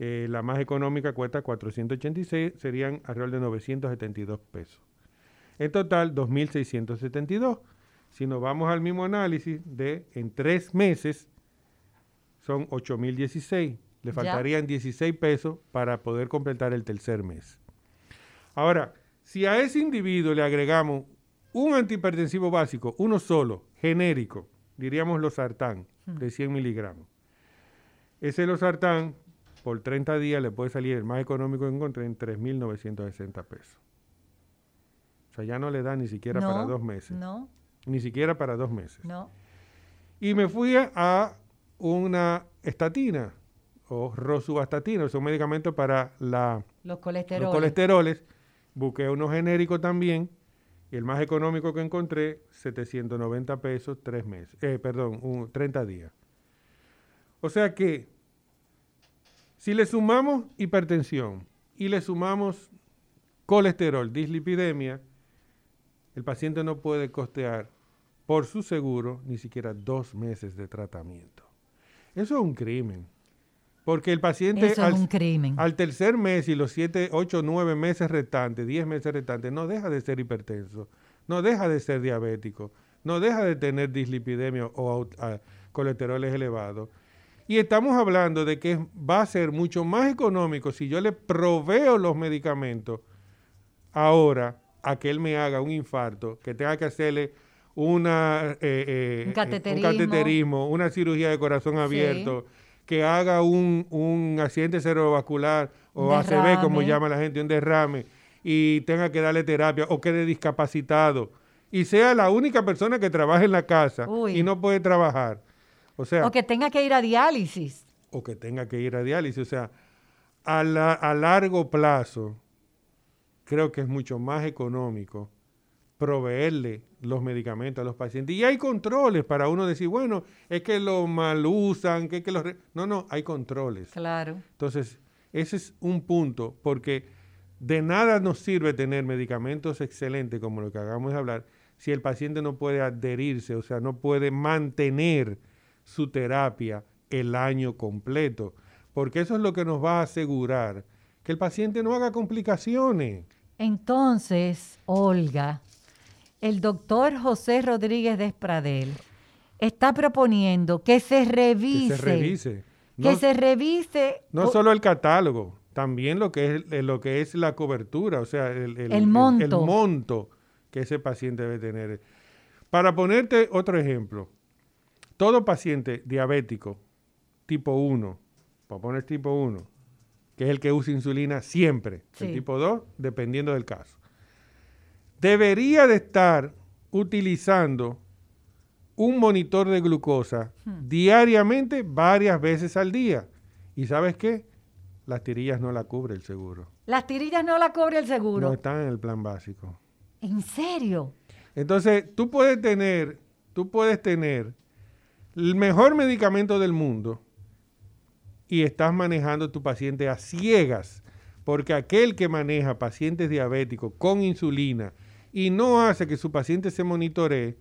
eh, la más económica cuesta 486, serían alrededor de 972 pesos. En total, 2.672. Si nos vamos al mismo análisis de en tres meses, son 8.016. Le faltarían 16 pesos para poder completar el tercer mes. Ahora, si a ese individuo le agregamos un antihipertensivo básico, uno solo, genérico, diríamos los sartán, de 100 miligramos. Ese losartán, por 30 días, le puede salir el más económico que encontré en 3.960 pesos. O sea, ya no le da ni siquiera para dos meses. No. Ni siquiera para dos meses. No. Y me fui a una estatina o rosuvastatina, es un medicamento para la, los colesteroles. Los colesteroles. Busqué uno genérico también y el más económico que encontré, 790 pesos, tres meses. Eh, perdón, un, 30 días. O sea que, si le sumamos hipertensión y le sumamos colesterol, dislipidemia, el paciente no puede costear por su seguro ni siquiera dos meses de tratamiento. Eso es un crimen. Porque el paciente al, tercer mes y los siete, ocho, nueve meses restantes, diez meses restantes, no deja de ser hipertenso, no deja de ser diabético, no deja de tener dislipidemia o colesteroles elevados. Y estamos hablando de que va a ser mucho más económico si yo le proveo los medicamentos ahora a que él me haga un infarto, que tenga que hacerle una, eh, eh, un, cateterismo. una cirugía de corazón abierto que haga un, un accidente cerebrovascular o ACV, como llama la gente, un derrame, y tenga que darle terapia o quede discapacitado y sea la única persona que trabaje en la casa y no puede trabajar. O sea, o que tenga que ir a diálisis. O que tenga que ir a diálisis. O sea, a, a largo plazo, creo que es mucho más económico proveerle los medicamentos a los pacientes. Y hay controles para uno decir, bueno, es que lo mal usan, que, que los... No, no, hay controles. Claro. Entonces, ese es un punto, porque de nada nos sirve tener medicamentos excelentes, como lo que acabamos de hablar, si el paciente no puede adherirse, o sea, no puede mantener su terapia el año completo, porque eso es lo que nos va a asegurar que el paciente no haga complicaciones. Entonces, Olga, el doctor José Rodríguez Despradel está proponiendo que se revise. Que se revise. que se revise. No solo el catálogo, también lo que es, eh, lo que es la cobertura, o sea, el, monto. el monto que ese paciente debe tener. Para ponerte otro ejemplo, todo paciente diabético tipo 1, para poner tipo 1, que es el que usa insulina siempre, el tipo 2, dependiendo del caso debería de estar utilizando un monitor de glucosa hmm. diariamente varias veces al día. ¿Y sabes qué? Las tirillas no la cubre el seguro. Las tirillas no la cubre el seguro. No están en el plan básico. ¿En serio? Entonces, tú puedes tener, tú puedes tener el mejor medicamento del mundo y estás manejando a tu paciente a ciegas, porque aquel que maneja pacientes diabéticos con insulina y no hace que su paciente se monitoree,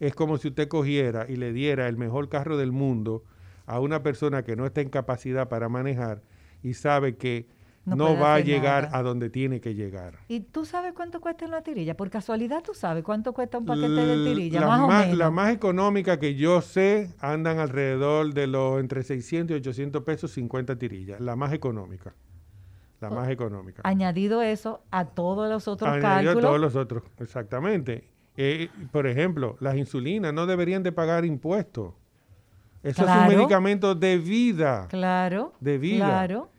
es como si usted cogiera y le diera el mejor carro del mundo a una persona que no está en capacidad para manejar y sabe que no, va a llegar a donde tiene que llegar. ¿Y tú sabes cuánto cuesta una tirilla? Por casualidad tú sabes cuánto cuesta un paquete de tirilla, más, o menos. La más económica que yo sé andan alrededor de los entre 600 y 800 pesos 50 tirillas, la más económica la más económica. Añadido eso a todos los otros Añadido a todos los otros, exactamente. Eh, por ejemplo, las insulinas no deberían de pagar impuestos. Eso es un medicamento de vida. Claro. De vida. Claro.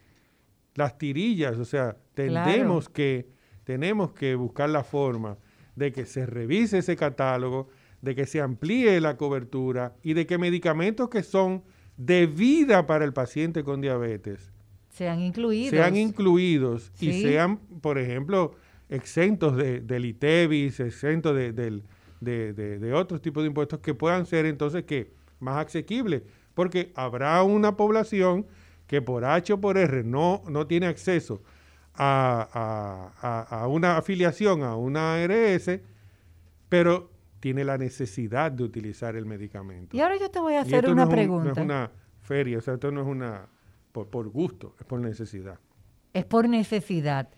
Las tirillas, o sea, tenemos que tenemos que buscar la forma de que se revise ese catálogo, de que se amplíe la cobertura y de que medicamentos que son de vida para el paciente con diabetes sean incluidos. Sean incluidos y sean, por ejemplo, exentos de, del ITEVIS, exentos de, de, otros tipos de impuestos que puedan ser entonces que más asequibles, porque habrá una población que por H o por R no, no tiene acceso a, a, una afiliación a una ARS, pero tiene la necesidad de utilizar el medicamento. Y ahora yo te voy a hacer una pregunta. no es una feria, o sea, esto no es una por, por gusto, es por necesidad. Es por necesidad.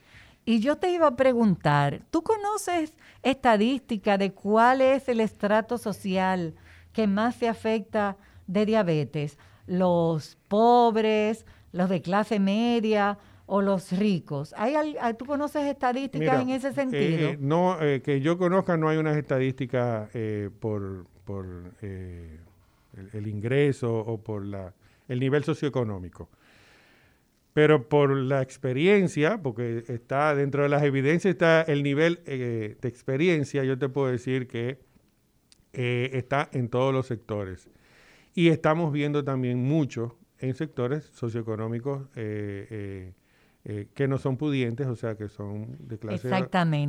Y yo te iba a preguntar, ¿tú conoces estadística de cuál es el estrato social que más se afecta de diabetes? ¿Los pobres, los de clase media o los ricos? ¿Hay, ¿Tú conoces estadísticas en ese eh, sentido? Eh, no, eh, que yo conozca no hay unas estadísticas por, por el, el, ingreso o por la, el nivel socioeconómico. Pero por la experiencia, porque está dentro de las evidencias, está el nivel eh, de experiencia, yo te puedo decir que eh, está en todos los sectores. Y estamos viendo también mucho en sectores socioeconómicos eh, que no son pudientes, o sea, que son de clase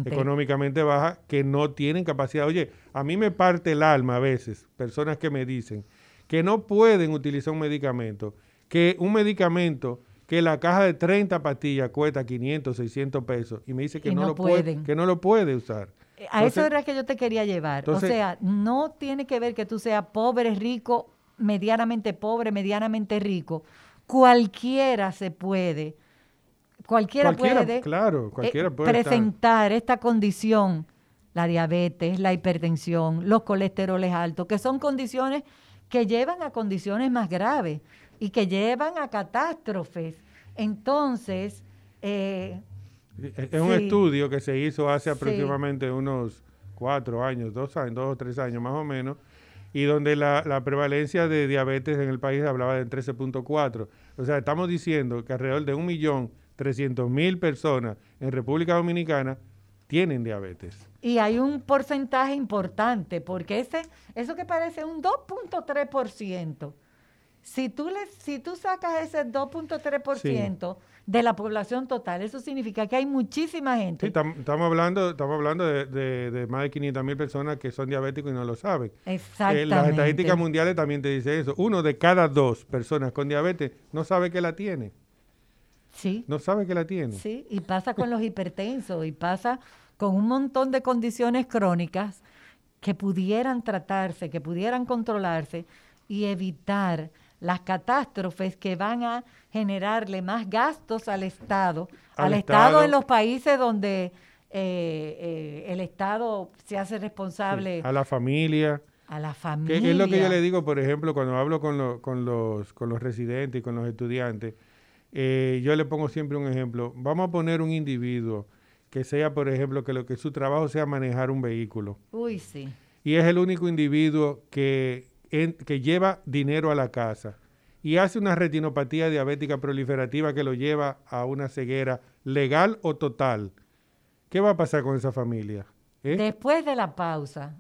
económicamente baja, que no tienen capacidad. Oye, a mí me parte el alma a veces, personas que me dicen que no pueden utilizar un medicamento, que un medicamento que la caja de 30 pastillas cuesta 500, 600 pesos y me dice que, no, lo puede, que no lo puede usar. Eh, a eso era que yo te quería llevar. o sea, no tiene que ver que tú seas pobre, rico, medianamente pobre, medianamente rico. Cualquiera se puede, cualquiera, puede, claro, cualquiera puede presentar esta condición, la diabetes, la hipertensión, los colesteroles altos, que son condiciones que llevan a condiciones más graves y que llevan a catástrofes. Entonces... Eh, es un estudio que se hizo hace aproximadamente unos cuatro años, dos años, dos o tres años más o menos, y donde la, prevalencia de diabetes en el país hablaba de 13.4. O sea, estamos diciendo que alrededor de 1.300.000 personas en República Dominicana tienen diabetes. Y hay un porcentaje importante, porque ese, eso que parece un 2.3%, si tú, le, si tú sacas ese 2.3% de la población total, eso significa que hay muchísima gente. Sí, estamos hablando, estamos hablando de, más de 500 mil personas que son diabéticos y no lo saben. Exactamente. Eh, las estadísticas mundiales también te dicen eso. Uno de cada dos personas con diabetes no sabe que la tiene. Sí. No sabe que la tiene. Sí, y pasa con los hipertensos y pasa con un montón de condiciones crónicas que pudieran tratarse, que pudieran controlarse y evitar las catástrofes que van a generarle más gastos al Estado, al, Estado, en los países donde eh, eh, el Estado se hace responsable. a la familia. A la familia. Que es lo que yo le digo, por ejemplo, cuando hablo con, con, los, con los residentes y con los estudiantes, eh, yo le pongo siempre un ejemplo. Vamos a poner un individuo que sea, por ejemplo, que lo que su trabajo sea manejar un vehículo. Uy, sí. Y es el único individuo que que lleva dinero a la casa y hace una retinopatía diabética proliferativa que lo lleva a una ceguera legal o total, ¿qué va a pasar con esa familia? ¿Eh? Después de la pausa,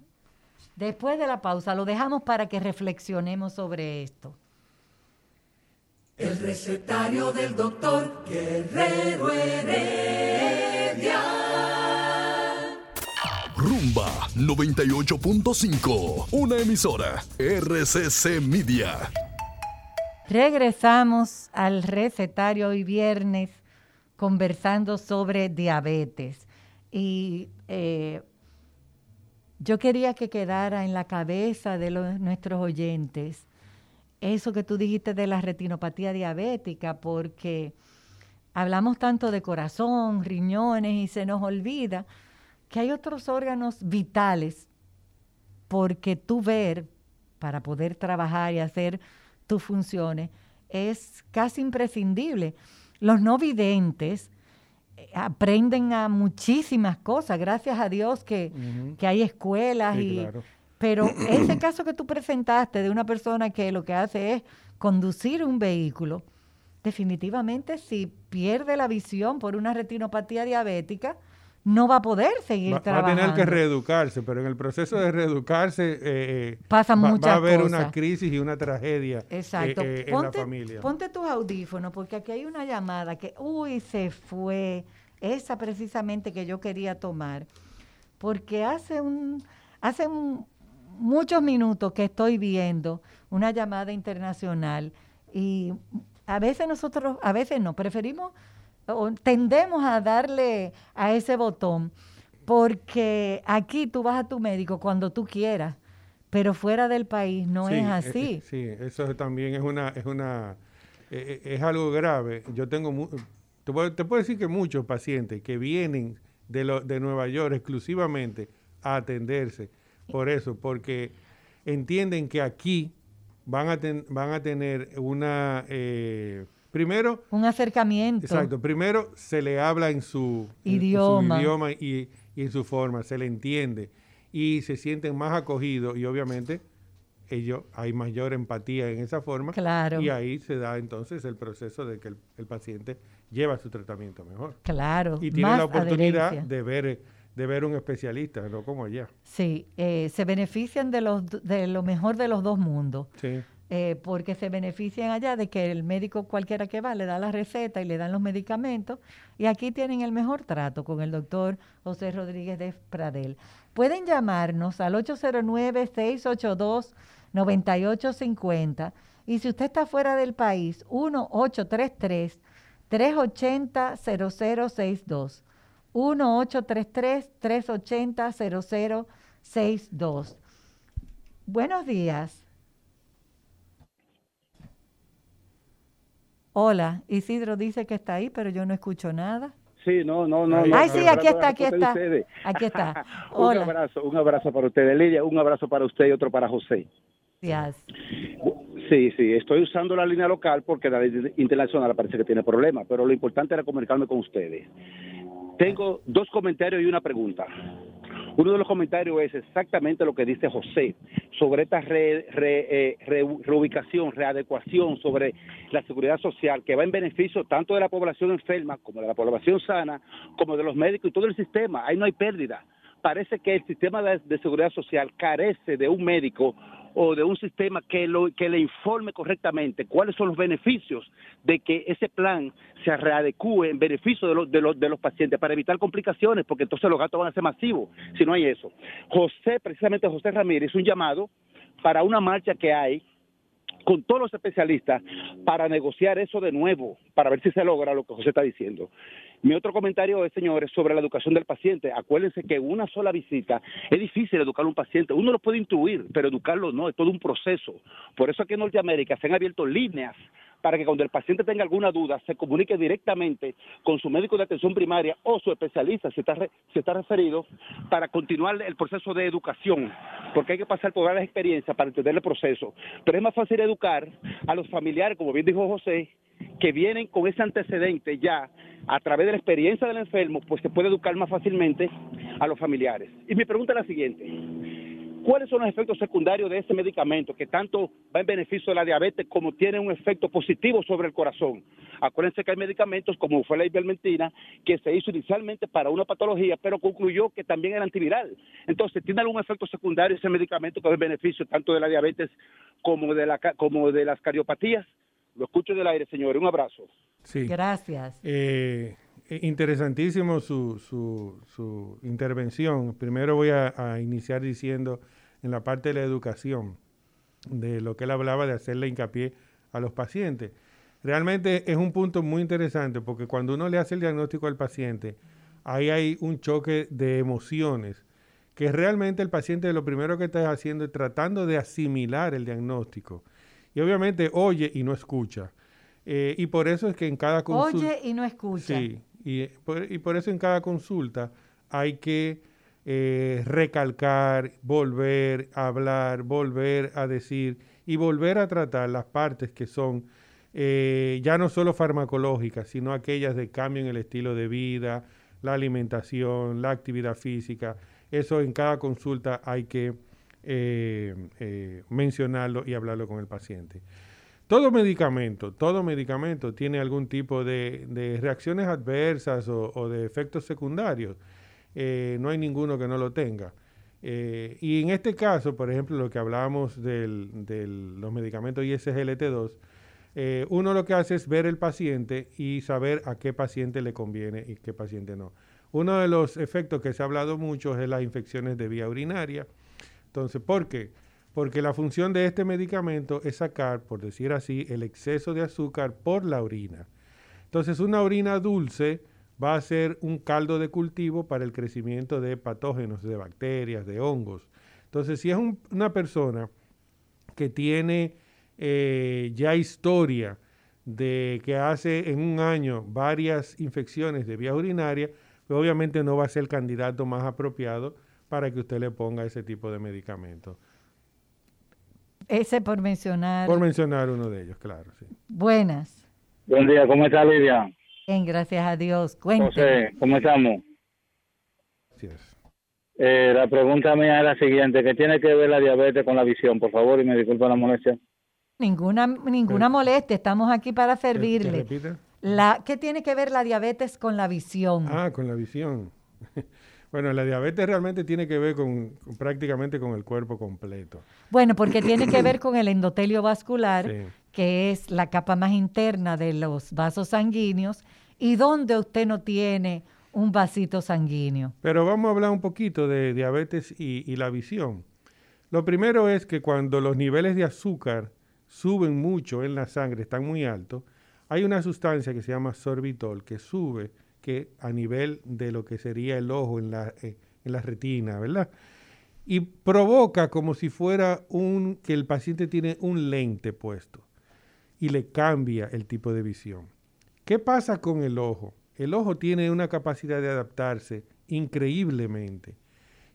después de la pausa, lo dejamos para que reflexionemos sobre esto. El recetario del doctor Guerrero Heredia. Rumba 98.5, una emisora RCC Media. Regresamos al recetario hoy viernes conversando sobre diabetes. Y eh, yo quería que quedara en la cabeza de nuestros oyentes eso que tú dijiste de la retinopatía diabética, porque hablamos tanto de corazón, riñones y se nos olvida que hay otros órganos vitales porque tú ver para poder trabajar y hacer tus funciones es casi imprescindible. Los no videntes eh, aprenden a muchísimas cosas, gracias a Dios que, hay escuelas y... Pero ese caso que tú presentaste de una persona que lo que hace es conducir un vehículo, definitivamente si pierde la visión por una retinopatía diabética, no va a poder seguir trabajando. Va a tener que reeducarse, pero en el proceso de reeducarse eh, eh Pasa va, va, a haber una crisis y una tragedia eh, Exacto. Eh, en la familia. Ponte tus audífonos, porque aquí hay una llamada que, uy, se fue. Esa precisamente que yo quería tomar. Porque hace un, hace muchos minutos que estoy viendo una llamada internacional y a veces nosotros, a veces no, preferimos tendemos a darle a ese botón Porque aquí tú vas a tu médico cuando tú quieras, pero fuera del país no es así. sí, eso también es una, es una, e, e, es algo grave. Yo tengo, te puedo, te puedo decir que muchos pacientes que vienen de, lo, de Nueva York exclusivamente a atenderse por eso, porque entienden que aquí van a, van a tener una... Eh, primero... Un acercamiento. Exacto. Primero se le habla en su idioma, idioma y, y, en su forma, se le entiende y se sienten más acogidos y obviamente ellos hay mayor empatía en esa forma claro. y ahí se da entonces el proceso de que el, paciente lleva su tratamiento mejor. Claro. Y tiene la oportunidad de ver de ver un especialista, no como allá. Sí, eh, se benefician de, los, de lo mejor de los dos mundos. Sí. Eh, porque se benefician allá de que el médico cualquiera que va le da la receta y le dan los medicamentos. Y aquí tienen el mejor trato con el doctor José Rodríguez de Pradel. Pueden llamarnos al 809-682-9850. Y si usted está fuera del país, 1-833-380-0062. 1-833-380-0062. Buenos días. Hola, Isidro dice que está ahí, pero yo no escucho nada. Sí, no, no, no. Ay, sí, aquí está, aquí está. Aquí está. un abrazo, un abrazo para ustedes, Lidia, un abrazo para usted y otro para José. Gracias. Sí, sí, estoy usando la línea local porque la internacional parece que tiene problemas, pero lo importante era comunicarme con ustedes. Tengo dos comentarios y una pregunta. Uno de los comentarios es exactamente lo que dice José sobre esta eh, reubicación, readecuación sobre la seguridad social que va en beneficio tanto de la población enferma como de la población sana, como de los médicos y todo el sistema. Ahí no hay pérdida. Parece que el sistema de seguridad social carece de un médico o de un sistema que, lo, que le informe correctamente cuáles son los beneficios de que ese plan se readecue en beneficio de, los de, los, de los pacientes para evitar complicaciones, porque entonces los gastos van a ser masivos si no hay eso. José, precisamente José Ramírez, un llamado para una marcha que hay con todos los especialistas para negociar eso de nuevo, para ver si se logra lo que José está diciendo. Mi otro comentario es, señores, sobre la educación del paciente. Acuérdense que una sola visita es difícil educar a un paciente. Uno lo puede intuir, pero educarlo no, es todo un proceso. Por eso aquí en Norteamérica se han abierto líneas para que cuando el paciente tenga alguna duda se comunique directamente con su médico de atención primaria o su especialista, si está, está referido, para continuar el proceso de educación, porque hay que pasar por varias experiencias para entender el proceso. Pero es más fácil educar a los familiares, como bien dijo José, que vienen con ese antecedente ya a través de la experiencia del enfermo, pues se puede educar más fácilmente a los familiares. Y mi pregunta es la siguiente. ¿Cuáles son los efectos secundarios de ese medicamento que tanto va en beneficio de la diabetes como tiene un efecto positivo sobre el corazón? Acuérdense que hay medicamentos como fue la ivermectina que se hizo inicialmente para una patología, pero concluyó que también era antiviral. Entonces, ¿tiene algún efecto secundario ese medicamento que va en beneficio tanto de la diabetes como de, la, como de las cardiopatías? Lo escucho del aire, señores. Un abrazo. Sí. Gracias. Eh, interesantísimo su, su, su, intervención. Primero voy a, iniciar diciendo en la parte de la educación, de lo que él hablaba de hacerle hincapié a los pacientes. Realmente es un punto muy interesante porque cuando uno le hace el diagnóstico al paciente, ahí hay un choque de emociones, que realmente el paciente lo primero que está haciendo es tratando de asimilar el diagnóstico y obviamente oye y no escucha. Eh, y por eso es que en cada consulta... Oye y no escucha. Sí, y por, y por eso en cada consulta hay que eh, recalcar, volver a hablar, volver a decir y volver a tratar las partes que son eh, ya no solo farmacológicas, sino aquellas de cambio en el estilo de vida, la alimentación, la actividad física. Eso en cada consulta hay que eh, eh, mencionarlo y hablarlo con el paciente. Todo medicamento, todo medicamento tiene algún tipo de, reacciones adversas o, de efectos secundarios. Eh, no hay ninguno que no lo tenga. y en este caso, por ejemplo, lo que hablábamos de los medicamentos ISGLT2, uno lo que hace es ver el paciente y saber a qué paciente le conviene y qué paciente no. Uno de los efectos que se ha hablado mucho es las infecciones de vía urinaria. Entonces, ¿por qué? Porque la función de este medicamento es sacar, por decir así, el exceso de azúcar por la orina. Entonces, una orina dulce va a ser un caldo de cultivo para el crecimiento de patógenos, de bacterias, de hongos. Entonces, si es una persona que tiene eh, ya historia de que hace en un año varias infecciones de vía urinaria, pues obviamente no va a ser el candidato más apropiado para que usted le ponga ese tipo de medicamento. Ese por mencionar. Por mencionar uno de ellos, claro. Sí. Buenas. Buen día, ¿cómo está Lidia? Bien, gracias a Dios. Cuénteme. José, ¿cómo estamos? Gracias. Eh, la pregunta mía es la siguiente, ¿qué tiene que ver la diabetes con la visión? Por favor, y me disculpa la molestia. Ninguna, ninguna molestia, estamos aquí para servirle. repite? La, ¿Qué tiene que ver la diabetes con la visión? Ah, con la visión. Bueno, la diabetes realmente tiene que ver con, con prácticamente con el cuerpo completo. Bueno, porque tiene que ver con el endotelio vascular, Sí. que es la capa más interna de los vasos sanguíneos, y donde usted no tiene un vasito sanguíneo. Pero vamos a hablar un poquito de diabetes y, y la visión. Lo primero es que cuando los niveles de azúcar suben mucho en la sangre, están muy altos, hay una sustancia que se llama sorbitol que sube que a nivel de lo que sería el ojo en la, eh, en la retina, ¿verdad? Y provoca como si fuera un que el paciente tiene un lente puesto y le cambia el tipo de visión. ¿Qué pasa con el ojo? El ojo tiene una capacidad de adaptarse increíblemente.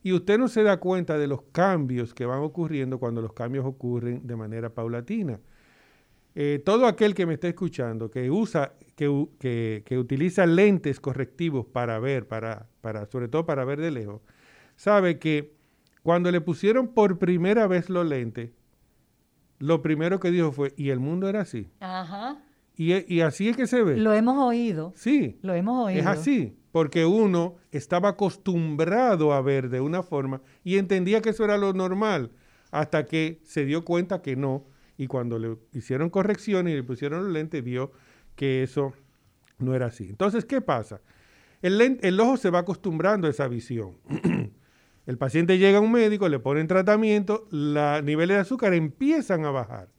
Y usted no se da cuenta de los cambios que van ocurriendo cuando los cambios ocurren de manera paulatina. Eh, todo aquel que me está escuchando, que usa, que, que- que utiliza lentes correctivos para ver, para, para, sobre todo para ver de lejos, sabe que cuando le pusieron por primera vez los lentes, lo primero que dijo fue, y el mundo era así. Ajá. Y, y así es que se ve. Lo hemos oído. sí, Lo hemos oído. es así, porque uno estaba acostumbrado a ver de una forma y entendía que eso era lo normal, hasta que se dio cuenta que no, y cuando le hicieron correcciones y le pusieron los lentes, vio que eso no era así. Entonces, ¿qué pasa? El, ojo se va acostumbrando a esa visión. el paciente llega a un médico, le ponen tratamiento, los niveles de azúcar empiezan a bajar.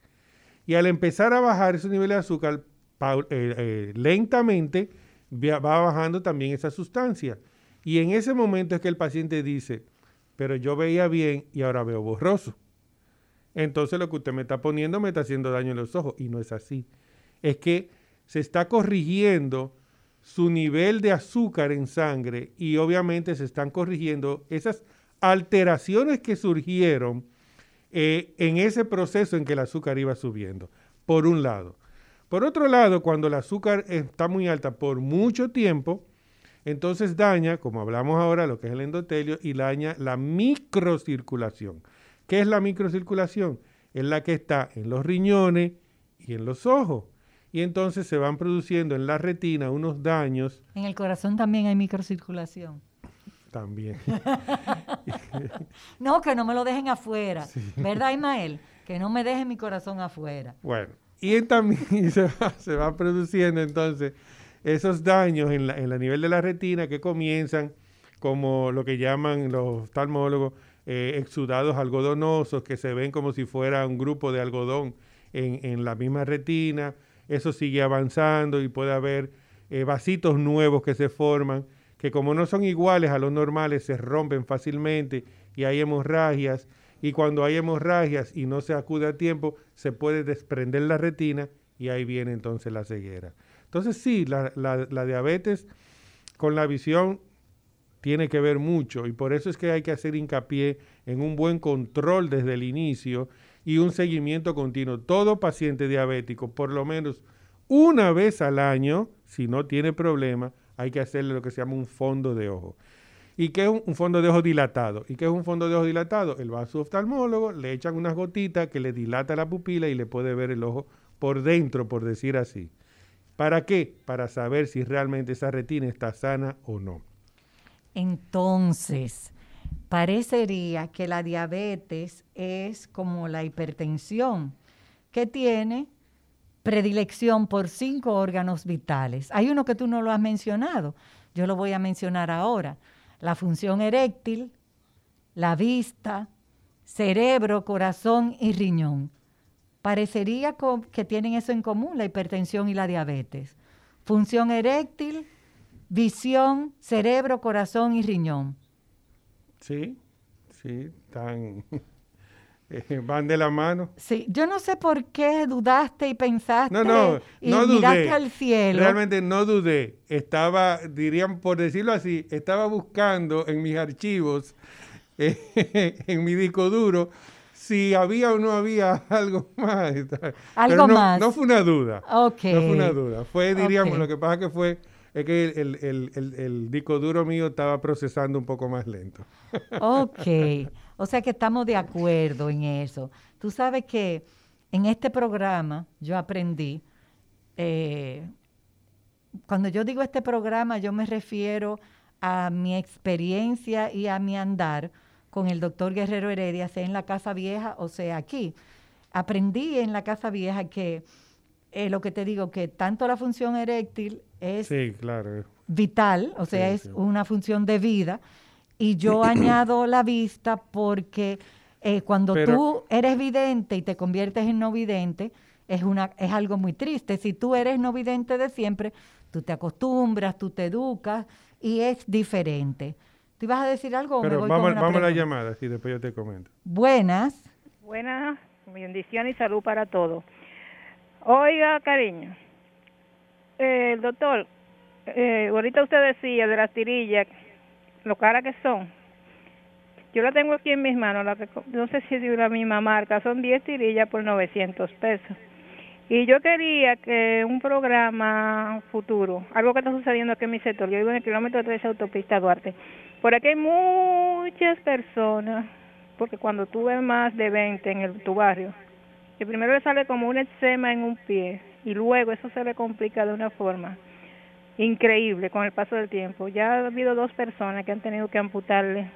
Y al empezar a bajar esos niveles de azúcar, eh, eh, lentamente va bajando también esa sustancia. Y en ese momento es que el paciente dice, pero yo veía bien y ahora veo borroso. Entonces lo que usted me está poniendo me está haciendo daño en los ojos. Y no es así. Es que se está corrigiendo su nivel de azúcar en sangre y obviamente se están corrigiendo esas alteraciones que surgieron eh, en ese proceso en que el azúcar iba subiendo, por un lado. Por otro lado, cuando el azúcar está muy alta por mucho tiempo, entonces daña, como hablamos ahora, lo que es el endotelio y daña la microcirculación. ¿Qué es la microcirculación? Es la que está en los riñones y en los ojos. Y entonces se van produciendo en la retina unos daños En el corazón también hay microcirculación. también. No, que no me lo dejen afuera. ¿Verdad, Ismael? Que no me dejen mi corazón afuera. Bueno, y también se va, se va produciendo entonces esos daños en la, en la nivel de la retina que comienzan como lo que llaman los oftalmólogos eh, exudados algodonosos que se ven como si fuera un grupo de algodón en, en la misma retina. Eso sigue avanzando y puede haber eh, vasitos nuevos que se forman que como no son iguales a los normales se rompen fácilmente y hay hemorragias y cuando hay hemorragias y no se acude a tiempo se puede desprender la retina y ahí viene entonces la ceguera. Entonces sí, la, la- la diabetes con la visión tiene que ver mucho y por eso es que hay que hacer hincapié en un buen control desde el inicio y un seguimiento continuo. Todo paciente diabético, por lo menos una vez al año, si no tiene problema, hay que hacerle lo que se llama un fondo de ojo. ¿Y qué es un, fondo de ojo dilatado? ¿Y qué es un fondo de ojo dilatado? El va a su oftalmólogo, le echan unas gotitas que le dilata la pupila y le puede ver el ojo por dentro, por decir así. ¿Para qué? Para saber si realmente esa retina está sana o no. Entonces, parecería que la diabetes es como la hipertensión, que tiene predilección por cinco órganos vitales. Hay uno que tú no lo has mencionado, yo lo voy a mencionar ahora. La función eréctil, la vista, cerebro, corazón y riñón. Parecería que tienen eso en común, la hipertensión y la diabetes. Función eréctil, visión, cerebro, corazón y riñón. Sí, sí, están, eh, van de la mano. Sí, yo no sé por qué dudaste y pensaste No, no, y no miraste dudé. al cielo. Realmente no dudé. Estaba, dirían, por decirlo así, estaba buscando en mis archivos, eh, en mi disco duro, si había o no había algo más. Algo Pero no, más. No fue una duda. No fue una duda. Fue, diríamos, lo que pasa que fue, es que el, el- el- disco duro mío estaba procesando un poco más lento. Ok, o sea que estamos de acuerdo en eso. Tú sabes que en este programa yo aprendí, eh, cuando yo digo este programa yo me refiero a mi experiencia y a mi andar con el doctor Guerrero Heredia, sea en la Casa Vieja o sea aquí. Aprendí en la Casa Vieja que eh, lo que te digo, que tanto la función eréctil es Sí, claro. vital, o sea, Sí, es sí. una función de vida. Y yo añado la vista porque eh, cuando Pero- tú eres vidente y te conviertes en no vidente, es, una, es algo muy triste. Si tú eres no vidente de siempre, tú te acostumbras, tú te educas y es diferente. ¿Tú ibas a decir algo o me Pero voy vamos, con vamos a la llamada, y después yo te comento. Buenas. Buenas, bendición y salud para todos. Oiga, cariño, eh, doctor, eh, ahorita usted decía de las tirillas, lo caras que son. Yo la tengo aquí en mis manos, la que, no sé si es de la misma marca, son 10 tirillas por 900 pesos. Y yo quería que un programa futuro, algo que está sucediendo aquí en mi sector, yo vivo en el kilómetro 13 autopista Duarte, por aquí hay muchas personas, porque cuando tú ves más de 20 en el, tu barrio, que primero le sale como un eczema en un pie y luego eso se le complica de una forma increíble con el paso del tiempo. Ya ha habido dos personas que han tenido que amputarle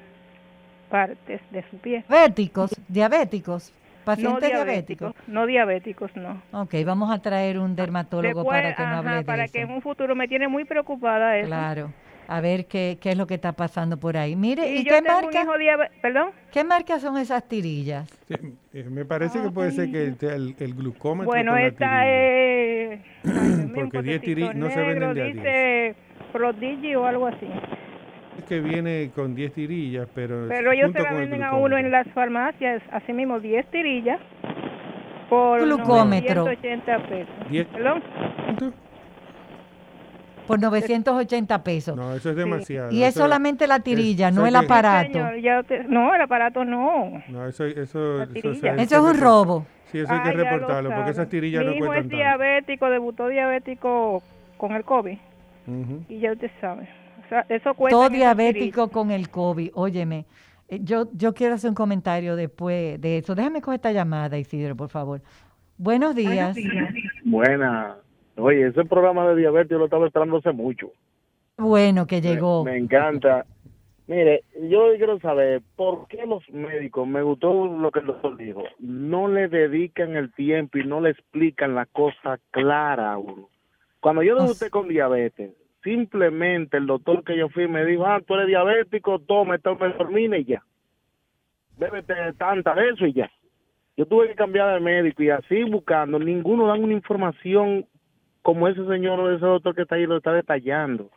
partes de su pie. Diabéticos, diabéticos, No pacientes diabéticos, diabéticos. no diabéticos, no. Ok, vamos a traer un dermatólogo Después, para que no ajá, hable de para eso. que en un futuro me tiene muy preocupada eso. Claro, a ver qué, qué es lo que está pasando por ahí. Mire, Y, ¿y, qué marca, perdón. qué marca son esas tirillas? Sí, eh, me parece que puede ser que el, el, glucómetro Bueno, esta es... Porque 10 potecito tiri- no se venden de a dice Prodigy o algo así. Es que viene con 10 tirillas, pero, Pero ellos se la venden a uno en las farmacias, así mismo 10 tirillas por Glucómetro. 980 pesos. Diez- ¿Perdón? ¿Cuánto? Por 980 pesos. No, eso es demasiado. y es eso- solamente la tirilla, eso no es el aparato. Señor, ya te- no, el aparato no. No, eso, eso, eso, tirilla. se- Eso es un robo. Sí, eso hay que Ay, reportarlo, porque esas tirillas Mi no hijo cuestan es tanto. diabético, debutó diabético con el COVID. Ujú. Y ya usted sabe. O sea, eso cuesta. Todo diabético con el COVID. Óyeme, eh, yo, yo quiero hacer un comentario después de eso. Déjame coger esta llamada, Isidro, por favor. Buenos días. Buena. Oye, ese programa de diabetes yo lo estaba esperando hace mucho. Bueno, que llegó. Me, encanta. Mire, yo quiero saber por qué los médicos, me gustó lo que el doctor dijo, no le dedican el tiempo y no le explican la cosa clara a uno. Cuando yo debuté con diabetes, simplemente el doctor que yo fui me dijo, ah, tú eres diabético, toma esta metformina y ya. Bébete tanta de eso y ya. Yo tuve que cambiar de médico y así buscando, ninguno dan una información como ese señor o ese doctor que está ahí lo está detallando.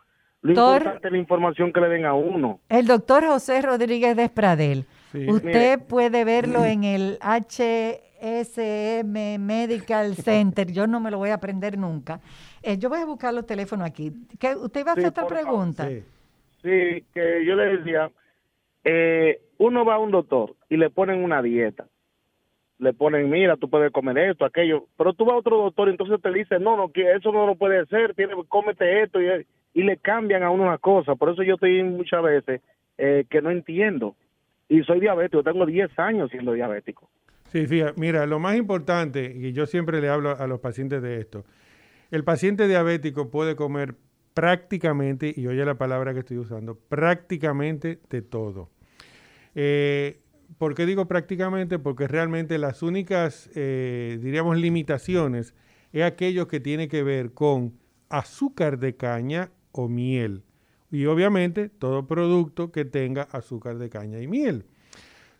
Lo Doctor- importante es la información que le den a uno. El doctor José Rodríguez de Espradel. Sí. Usted puede verlo en el HSM Medical Center. Yo no me lo voy a aprender nunca. Eh, yo voy a buscar los teléfonos aquí. ¿Qué- ¿Usted iba a hacer Sí, otra pregunta? Sí. Sí, que yo le decía, eh, uno va a un doctor y le ponen una dieta. Le ponen, mira, tú puedes comer esto, aquello. Pero tú vas a otro doctor y entonces te dice, no, no, que eso no lo puede ser, tiene, cómete esto. Y, y le cambian a uno una cosa. Por eso yo estoy muchas veces eh, que no entiendo. Y soy diabético, tengo 10 años siendo diabético. Sí, fíjate, mira, lo más importante, y yo siempre le hablo a los pacientes de esto, el paciente diabético puede comer prácticamente, y oye la palabra que estoy usando, prácticamente de todo. Eh, ¿Por qué digo prácticamente? Porque realmente las únicas, eh, diríamos, limitaciones es aquello que tiene que ver con azúcar de caña o miel. Y obviamente todo producto que tenga azúcar de caña y miel.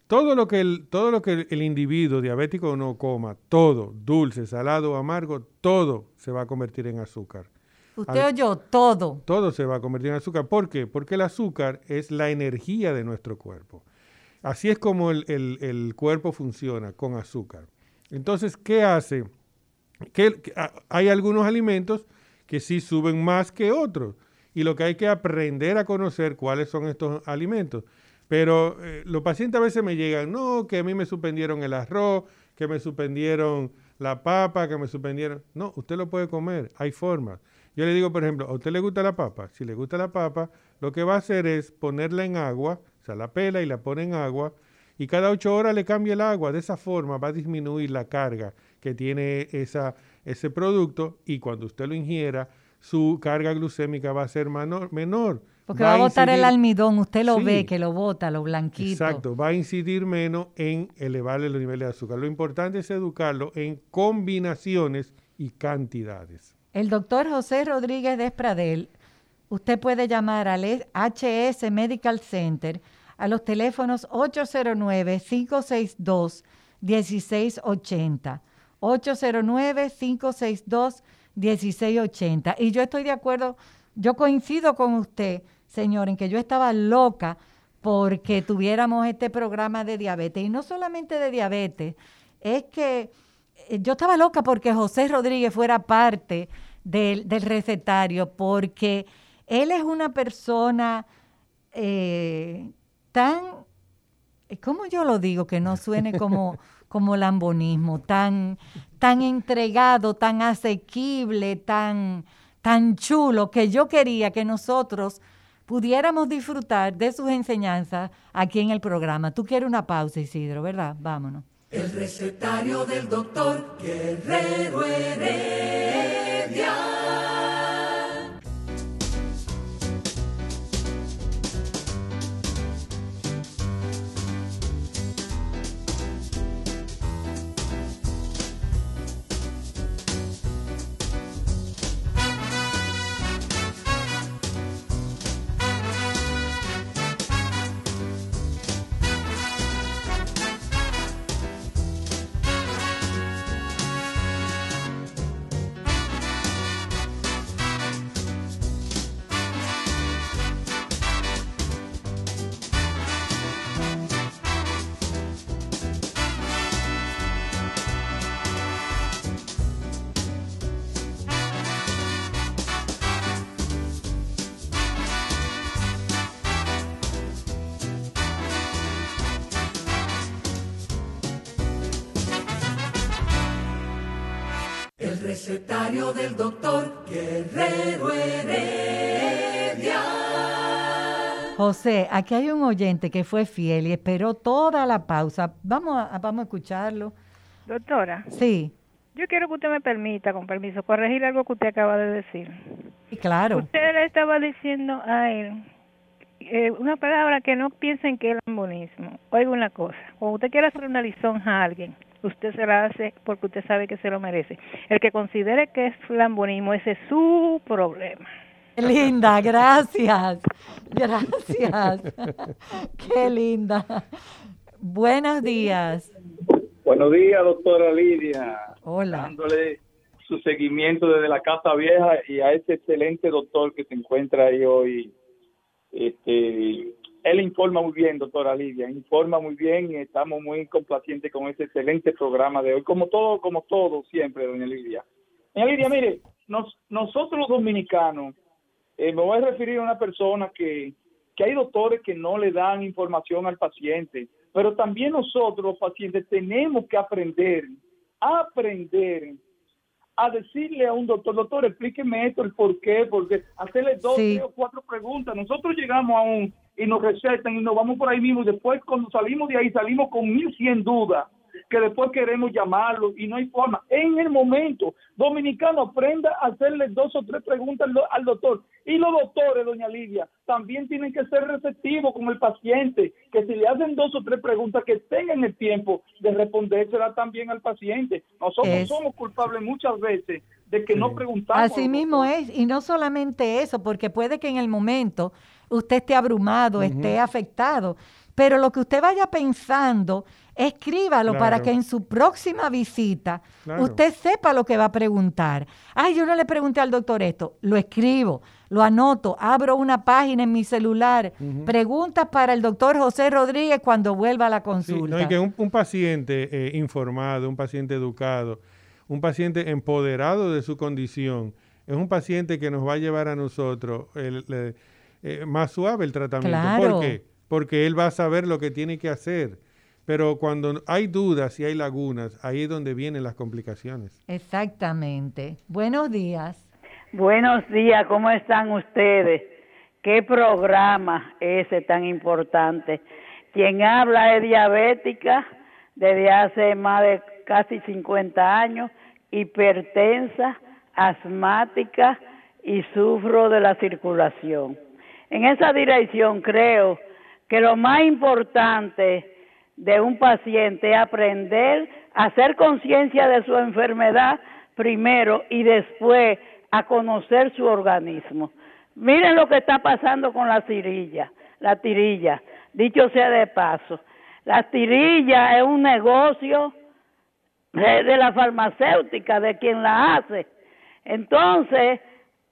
Todo lo que el, todo lo que el, individuo diabético no coma, todo, dulce, salado o amargo, todo se va a convertir en azúcar. Usted oyó todo. Todo se va a convertir en azúcar. ¿Por qué? Porque el azúcar es la energía de nuestro cuerpo. Así es como el, el cuerpo funciona con azúcar. Entonces, ¿qué hace? Hay algunos alimentos que sí suben más que otros. Y lo que hay que aprender a conocer cuáles son estos alimentos. Pero eh, los pacientes a veces me llegan, no, que a mí me suspendieron el arroz, que me suspendieron la papa, que me suspendieron. No, usted lo puede comer, hay formas. Yo le digo, por ejemplo, ¿a usted le gusta la papa? Si le gusta la papa, lo que va a hacer es ponerla en agua, sea, la pela y la pone en agua, y cada ocho horas le cambia el agua. De esa forma va a disminuir la carga que tiene esa, ese producto y cuando usted lo ingiera, su carga glucémica va a ser menor. Porque va, a botar el almidón, usted lo ve que lo bota, lo blanquito. Exacto, va a incidir menos en elevarle los niveles de azúcar. Lo importante es educarlo en combinaciones y cantidades. El doctor José Rodríguez Despradel, usted puede llamar al HS Medical Center a los teléfonos 809-562-1680. 809-562-1680. Y yo estoy de acuerdo, yo coincido con usted, señor, en que yo estaba loca porque tuviéramos este programa de diabetes. Y no solamente de diabetes, es que eh, yo estaba loca porque José Rodríguez fuera parte del, recetario, porque él es una persona eh, tan, ¿cómo yo lo digo? Que no suene como, como lambonismo, tan, tan entregado, tan asequible, tan, tan chulo, que yo quería que nosotros pudiéramos disfrutar de sus enseñanzas aquí en el programa. Tú quieres una pausa, Isidro, ¿verdad? Vámonos. El recetario del doctor Guerrero Heredia. José, aquí hay un oyente que fue fiel y esperó toda la pausa. Vamos a, vamos a escucharlo. Doctora. Sí. Yo quiero que usted me permita, con permiso, corregir algo que usted acaba de decir. Claro. Usted le estaba diciendo a él eh, una palabra que no piensen que es lambonismo. Oiga una cosa, cuando usted quiere hacer una lisonja a alguien, usted se la hace porque usted sabe que se lo merece. El que considere que es lambonismo, ese es su problema. Linda, gracias. Gracias. Qué linda. Buenos días. Buenos días, doctora Lidia. Hola. Dándole su seguimiento desde la Casa Vieja y a ese excelente doctor que se encuentra ahí hoy. Este, él informa muy bien, doctora Lidia, informa muy bien y estamos muy complacientes con este excelente programa de hoy, como todo, como todo siempre, doña Lidia. Doña Lidia, mire, nosotros los dominicanos, eh, me voy a referir a una persona que, que hay doctores que no le dan información al paciente, pero también nosotros los pacientes tenemos que aprender, aprender a decirle a un doctor, doctor, explíqueme esto, el por qué, porque hacerle dos, tres o cuatro preguntas. Nosotros llegamos a un y nos recetan y nos vamos por ahí mismo y después cuando salimos de ahí salimos con mil cien dudas que después queremos llamarlo y no hay forma. En el momento, dominicano aprenda a hacerle dos o tres preguntas al, doctor. Y los doctores, doña Lidia, también tienen que ser receptivos con el paciente, que si le hacen dos o tres preguntas, que tengan el tiempo de respondérsela también al paciente. Nosotros somos culpables muchas veces de que no preguntamos. Así mismo es, y no solamente eso, porque puede que en el momento usted esté abrumado, esté afectado, pero lo que usted vaya pensando Escríbalo para que en su próxima visita Claro. usted sepa lo que va a preguntar. Ay, yo no le pregunté al doctor esto. Lo escribo, lo anoto, abro una página en mi celular. Preguntas para el doctor José Rodríguez cuando vuelva a la Sí, consulta. no, y que un, un paciente eh, informado, un paciente educado, un paciente empoderado de su condición, es un paciente que nos va a llevar a nosotros el- eh, más suave el tratamiento. Claro. ¿Por qué? Porque él va a saber lo que tiene que hacer. Pero cuando hay dudas y hay lagunas, ahí es donde vienen las complicaciones. Exactamente. Buenos días. Buenos días, ¿cómo están ustedes? ¿Qué programa ese tan importante? Quien habla es diabética desde hace más de casi 50 años, hipertensa, asmática y sufro de la circulación. En esa dirección creo que lo más importante de un paciente aprender a hacer conciencia de su enfermedad primero y después a conocer su organismo. Miren lo que está pasando con la tirilla, la tirilla, dicho sea de paso. La tirilla es un negocio de, de la farmacéutica, de quien la hace. Entonces,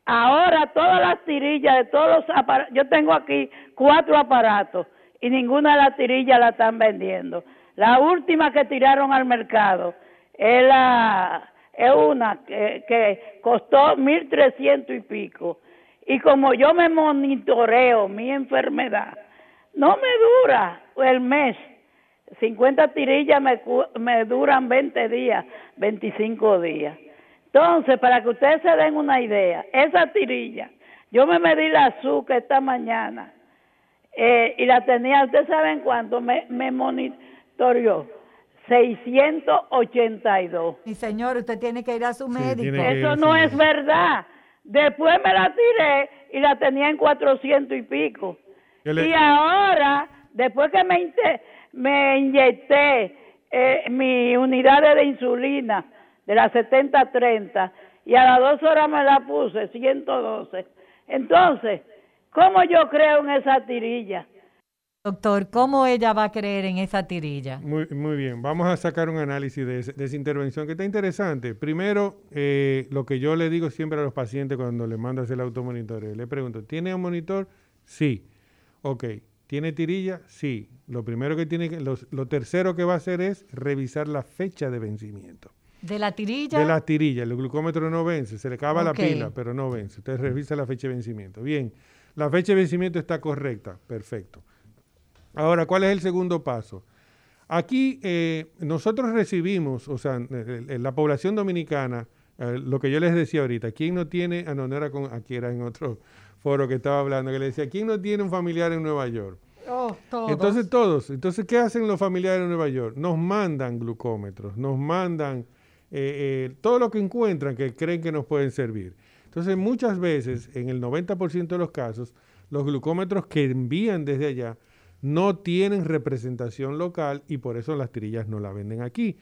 ahora todas las tirillas de todos los aparatos, yo tengo aquí cuatro aparatos y ninguna de las tirillas la están vendiendo. La última que tiraron al mercado es la una que, que costó mil trescientos y pico. Y como yo me monitoreo mi enfermedad no me dura el mes. 50 tirillas me, me duran 20 días 25 días. Entonces para que ustedes se den una idea esa tirilla yo me medí la azúcar esta mañana eh, y la tenía, ¿ustedes saben cuánto? Me, me monitoreó. 682. Mi señor, usted tiene que ir a su médico. Eso no es verdad. Después me la tiré y la tenía en 400 y pico. Le- Y ahora, después que me, me inyecté eh, mi unidad de insulina de la 70-30 y a las dos horas me la puse 112. Entonces, ¿cómo yo creo en esa tirilla? Doctor, ¿cómo ella va a creer en esa tirilla? Muy, muy bien, vamos a sacar un análisis de, ese- de esa intervención que está interesante. Primero, eh, lo que yo le digo siempre a los pacientes cuando les mando a hacer el automonitoreo, le pregunto, ¿tiene un monitor? Sí. Ok. ¿Tiene tirilla? Sí. Lo primero que tiene que, los- lo tercero que va a hacer es revisar la fecha de vencimiento. ¿De la tirilla? De la tirilla, el glucómetro no vence, se le acaba la pila, pero no vence. Usted revisa la fecha de vencimiento. Bien, la fecha de vencimiento está correcta, perfecto. Ahora, ¿cuál es el segundo paso? Aquí eh, nosotros recibimos, o sea, en- en la población dominicana, eh, lo que yo les decía ahorita, ¿quién no tiene, ah, no, no era con, aquí era en otro foro que estaba hablando, que le decía, ¿quién no tiene un familiar en Nueva York? Oh, todos. Entonces todos, entonces ¿qué hacen los familiares de Nueva York? Nos mandan glucómetros, nos mandan eh, eh, todo lo que encuentran que creen que nos pueden servir. Entonces muchas veces, en el 90% de los casos, los glucómetros que envían desde allá no tienen representación local y por eso las tirillas no la venden aquí.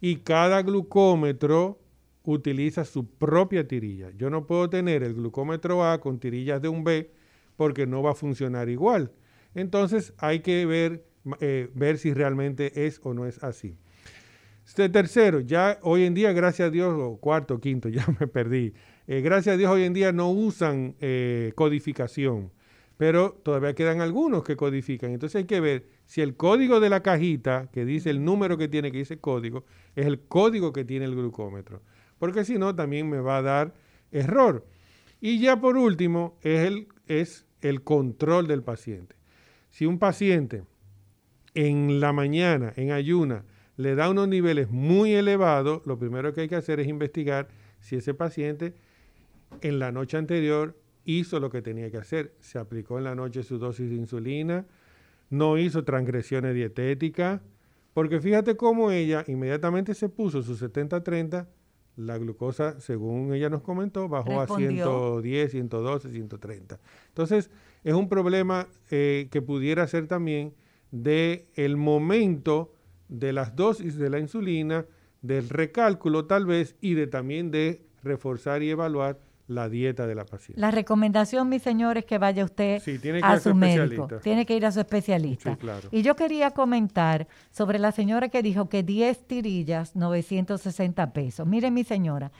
Y cada glucómetro utiliza su propia tirilla. Yo no puedo tener el glucómetro A con tirillas de un B porque no va a funcionar igual. Entonces hay que ver, eh, ver si realmente es o no es así. Este tercero, ya hoy en día, gracias a Dios, o cuarto, quinto, ya me perdí. Eh, gracias a Dios hoy en día no usan eh, codificación, pero todavía quedan algunos que codifican. Entonces hay que ver si el código de la cajita, que dice el número que tiene, que dice código, es el código que tiene el glucómetro. Porque si no, también me va a dar error. Y ya por último, es el, es el control del paciente. Si un paciente en la mañana, en ayuna, le da unos niveles muy elevados, lo primero que hay que hacer es investigar si ese paciente en la noche anterior hizo lo que tenía que hacer. Se aplicó en la noche su dosis de insulina, no hizo transgresiones dietéticas, porque fíjate cómo ella inmediatamente se puso su 70-30, la glucosa, según ella nos comentó, bajó Respondió. a 110, 112, 130. Entonces, es un problema eh, que pudiera ser también de el momento de las dosis de la insulina, del recálculo tal vez, y de también de reforzar y evaluar la dieta de la paciente. La recomendación, mi señor, es que vaya usted Sí, tiene que a ir a su médico. Tiene que ir a su especialista. Sí, claro. Y yo quería comentar sobre la señora que dijo que 10 tirillas, 960 pesos. Mire, mi señora,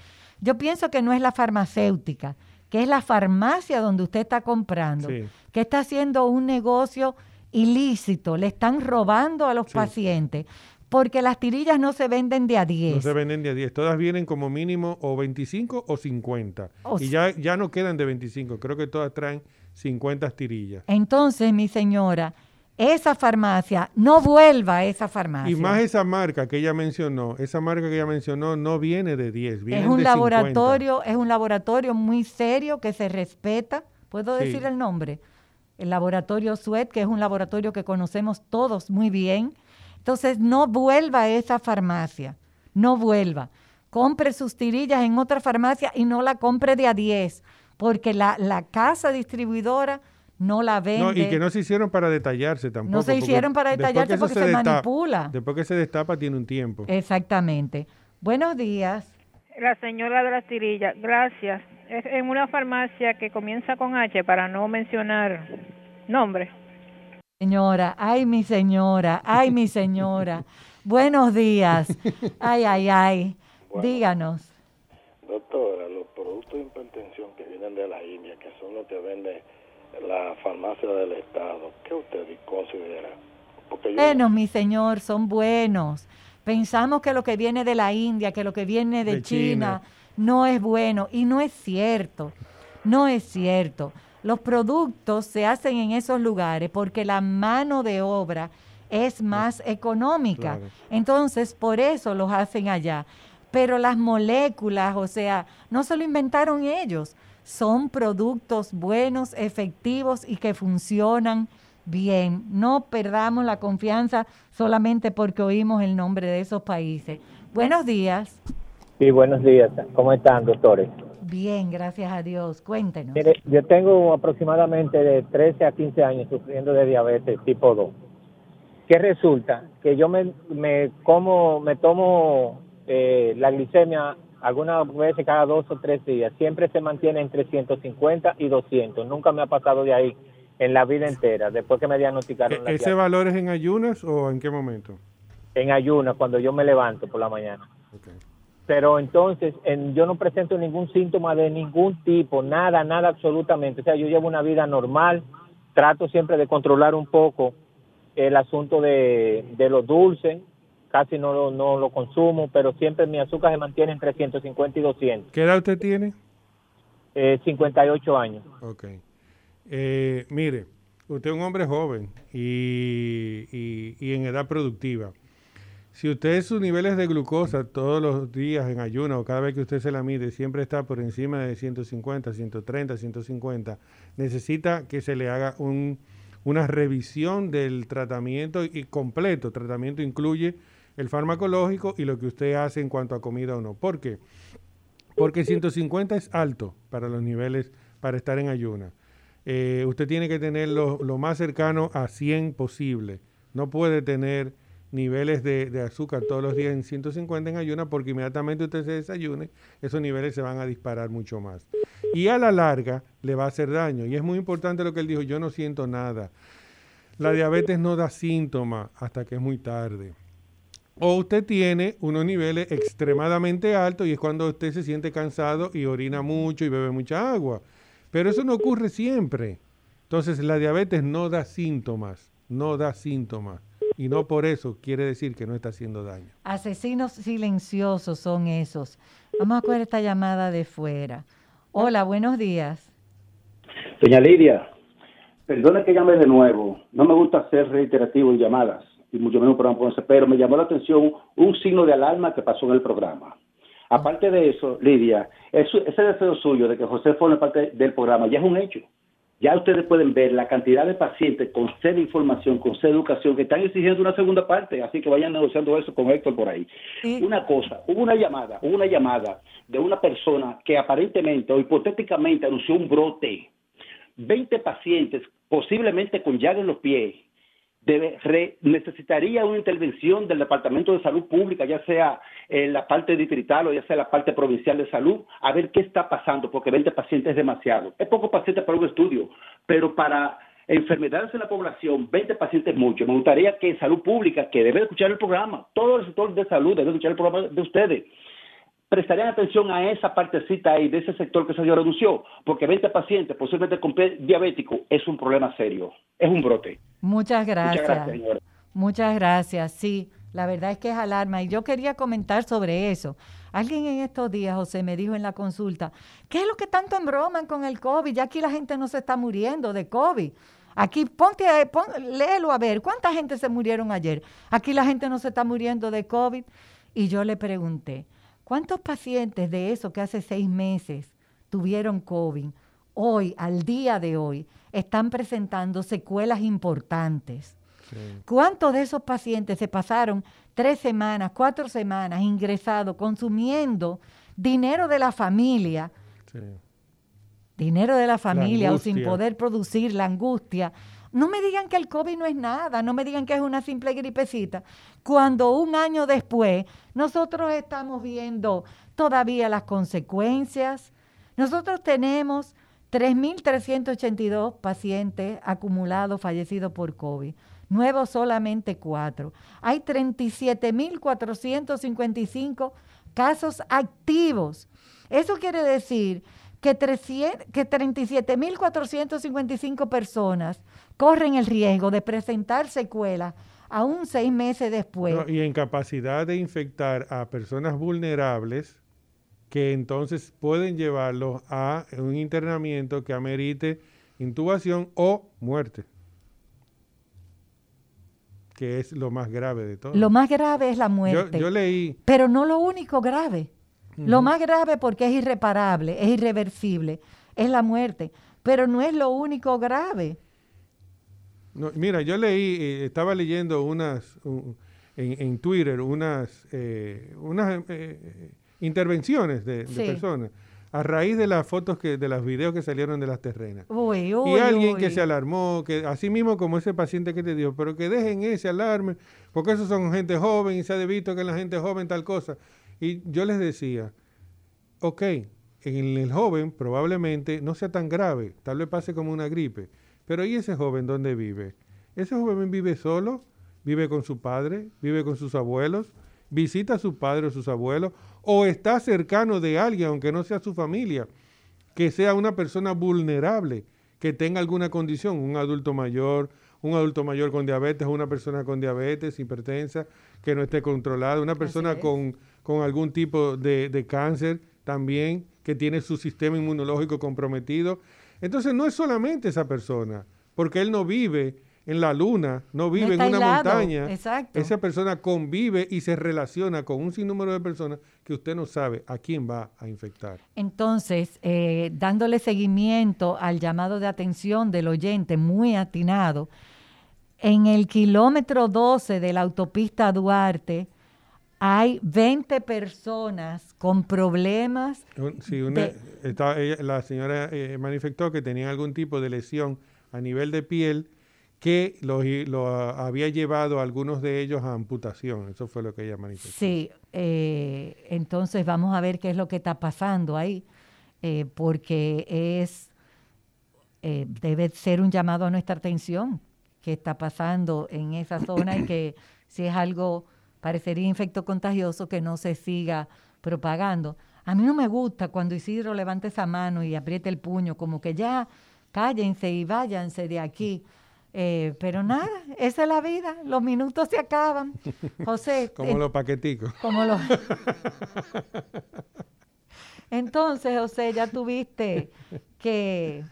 yo pienso que no es la farmacéutica, que es la farmacia donde usted está comprando, Sí. que está haciendo un negocio ilícito, le están robando a los pacientes, porque las tirillas no se venden de a 10. No se venden de a 10, todas vienen como mínimo o 25 o 50. O y ya, ya no quedan de 25, creo que todas traen 50 tirillas. Entonces, mi señora, esa farmacia, no vuelva a esa farmacia. Y más esa marca que ella mencionó, esa marca que ella mencionó no viene de 10, viene es un de 50. laboratorio, es un laboratorio muy serio que se respeta. ¿Puedo Sí. decir el nombre? El laboratorio Suet, que es un laboratorio que conocemos todos muy bien. Entonces, no vuelva a esa farmacia, no vuelva. Compre sus tirillas en otra farmacia y no la compre de a 10, porque la, la casa distribuidora no la vende. No, y que no se hicieron para detallarse tampoco. se porque hicieron para detallarse porque se destapa- manipula. Después que se destapa tiene un tiempo. Exactamente. Buenos días. La señora de las tirillas, gracias. Es en una farmacia que comienza con H para no mencionar nombre. Señora, ay mi señora, ay mi señora. Buenos días. Ay, ay, ay. Díganos. Doctora, los productos de hipertensión que vienen de la India, que son los que vende la farmacia del Estado, ¿qué usted considera? Porque yo Buenos, mi señor, son buenos. Pensamos que lo que viene de la India, que lo que viene de, De China, China. no es bueno. Y no es cierto. No es cierto. Los productos se hacen en esos lugares porque la mano de obra es más económica. Claro. Entonces, por eso los hacen allá. Pero las moléculas, o sea, no se lo inventaron ellos. Son productos buenos, efectivos y que funcionan bien. No perdamos la confianza solamente porque oímos el nombre de esos países. Buenos días. Sí, buenos días. ¿Cómo están, doctores? Bien, gracias a Dios. Cuéntenos. Mire, yo tengo aproximadamente de 13 a 15 años sufriendo de diabetes tipo 2. ¿Qué resulta? Que yo me, me como, me tomo eh, la glicemia algunas veces cada dos o tres días. Siempre se mantiene entre 150 y 200. Nunca me ha pasado de ahí en la vida entera, después que me diagnosticaron la ¿Ese diabetes. valor es en ayunas o en qué momento? en ayunas cuando yo me levanto por la mañana. Pero entonces en- yo no presento ningún síntoma de ningún tipo, nada, nada absolutamente. O sea, yo llevo una vida normal, trato siempre de controlar un poco el asunto de, de los dulces, casi no lo, no lo consumo, pero siempre mi azúcar se mantiene entre 150 y 200. ¿Qué edad usted tiene? Eh, 58 años. Ok. Eh, mire, usted es un hombre joven y, y- y en edad productiva. Si usted sus niveles de glucosa todos los días en ayuno o cada vez que usted se la mide siempre está por encima de 150, 130, 150, necesita que se le haga un- una revisión del tratamiento y completo. Tratamiento incluye el farmacológico y lo que usted hace en cuanto a comida o no. ¿Por qué? Porque 150 es alto para los niveles para estar en ayuna. Eh, usted tiene que tenerlo lo más cercano a 100 posible. No puede tener niveles de, de azúcar todos los días en 150 en ayuna porque inmediatamente usted se desayune, esos niveles se van a disparar mucho más. Y a la larga le va a hacer daño. Y es muy importante lo que él dijo, yo no siento nada. La diabetes no da síntomas hasta que es muy tarde. O usted tiene unos niveles extremadamente altos y es cuando usted se siente cansado y orina mucho y bebe mucha agua. Pero eso no ocurre siempre. Entonces la diabetes no da síntomas, no da síntomas. Y no por eso quiere decir que no está haciendo daño. Asesinos silenciosos son esos. Vamos a coger esta llamada de fuera. Hola, buenos días. Doña Lidia, perdone que llame de nuevo. No me gusta ser reiterativo en llamadas, y mucho menos un programa pero me llamó la atención un signo de alarma que pasó en el programa. Aparte de eso, Lidia, ese deseo suyo de que José forme parte del programa ya es un hecho. Ya ustedes pueden ver la cantidad de pacientes con sed de información, con sed de educación, que están exigiendo una segunda parte, así que vayan negociando eso con Héctor por ahí. Una cosa, hubo una llamada, hubo una llamada de una persona que aparentemente o hipotéticamente anunció un brote. 20 pacientes, posiblemente con llaga en los pies, debe, necesitaría una intervención del Departamento de Salud Pública, ya sea en la parte distrital o ya sea en la parte provincial de salud, a ver qué está pasando, porque 20 pacientes es demasiado. Es poco pacientes para un estudio, pero para enfermedades en la población, 20 pacientes es mucho. Me gustaría que Salud Pública, que debe escuchar el programa, todo el sector de salud debe escuchar el programa de ustedes, prestarían atención a esa partecita ahí de ese sector que se redució, porque 20 pacientes, posiblemente con diabético, es un problema serio, es un brote. Muchas gracias. Muchas gracias, Muchas gracias, sí. La verdad es que es alarma y yo quería comentar sobre eso. Alguien en estos días, José, me dijo en la consulta, ¿qué es lo que tanto embroman con el COVID? Ya aquí la gente no se está muriendo de COVID. Aquí ponte, pon, léelo a ver, ¿cuánta gente se murieron ayer? Aquí la gente no se está muriendo de COVID. Y yo le pregunté, ¿Cuántos pacientes de eso que hace seis meses tuvieron COVID, hoy, al día de hoy, están presentando secuelas importantes? ¿Cuántos de esos pacientes se pasaron tres semanas, cuatro semanas ingresados, consumiendo dinero de la familia? Dinero de la familia o sin poder producir la angustia no me digan que el COVID no es nada, no me digan que es una simple gripecita, cuando un año después nosotros estamos viendo todavía las consecuencias. Nosotros tenemos 3.382 pacientes acumulados fallecidos por COVID, nuevos solamente cuatro. Hay 37.455 casos activos. Eso quiere decir que, que 37.455 personas corren el riesgo de presentar secuelas aún seis meses después. y en capacidad de infectar a personas vulnerables que entonces pueden llevarlos a un internamiento que amerite intubación o muerte, que es lo más grave de todo. Lo más grave es la muerte. Yo, leí... Pero no lo único grave. Lo más grave porque es irreparable, es irreversible, es la muerte. Pero no es lo único grave mira, yo leí, eh, estaba leyendo unas, en, Twitter, unas, eh, unas eh, intervenciones de, personas a raíz de las fotos que, de los videos que salieron de las terrenas. y alguien que se alarmó, que así mismo como ese paciente que te dio, pero que dejen ese alarme, porque esos son gente joven y se ha visto que la gente joven tal cosa. Y yo les decía, ok, en el joven probablemente no sea tan grave, tal vez pase como una gripe, pero ¿y ese joven dónde vive? Ese joven vive solo, vive con su padre, vive con sus abuelos, visita a su padre o sus abuelos, o está cercano de alguien, aunque no sea su familia, que sea una persona vulnerable, que tenga alguna condición, un adulto mayor, un adulto mayor con diabetes, una persona con diabetes, hipertensa, que no esté controlada, una persona con, con, algún tipo de, de cáncer también, que tiene su sistema inmunológico comprometido. Entonces no es solamente esa persona, porque él no vive en la luna, no vive en una montaña. Exacto. Esa persona convive y se relaciona con un sinnúmero de personas que usted no sabe a quién va a infectar. Entonces, eh, dándole seguimiento al llamado de atención del oyente muy atinado, en el kilómetro 12 de la autopista Duarte, hay 20 personas con problemas. Sí, la señora eh, manifestó que tenía algún tipo de lesión a nivel de piel que lo, había llevado a algunos de ellos a amputación. Eso fue lo que ella manifestó. Sí, eh, entonces vamos a ver qué es lo que está pasando ahí, eh, porque es debe ser un llamado a nuestra atención qué está pasando en esa zona y que si es algo parecería infecto contagioso que no se siga propagando. A mí no me gusta cuando Isidro levanta esa mano y apriete el puño, como que ya cállense y váyanse de aquí. Eh, pero nada, esa es la vida, los minutos se acaban. José. como los paqueticos. Como los. Entonces, José, ya tuviste que.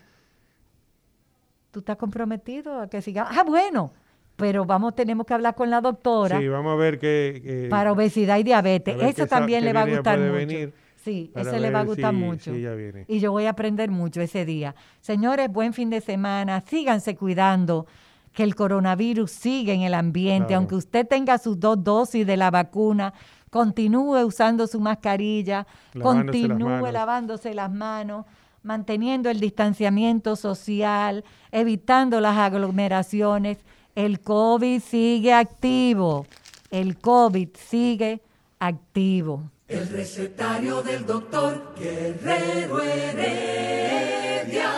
¿Tú estás comprometido a que siga? Ah, bueno, pero vamos, tenemos que hablar con la doctora. Sí, vamos a ver qué. para obesidad y diabetes. Eso también le va a gustar mucho. sí, ese le va a gustar mucho. Y yo voy a aprender mucho ese día. Señores, buen fin de semana. Síganse cuidando que el coronavirus sigue en el ambiente. Aunque usted tenga sus dos dosis de la vacuna, continúe usando su mascarilla, continúe lavándose las manos manteniendo el distanciamiento social, evitando las aglomeraciones El COVID sigue activo. El COVID sigue activo. El recetario del doctor Guerrero Heredia.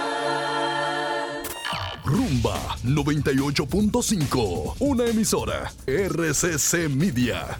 Rumba 98.5, una emisora RCC Media.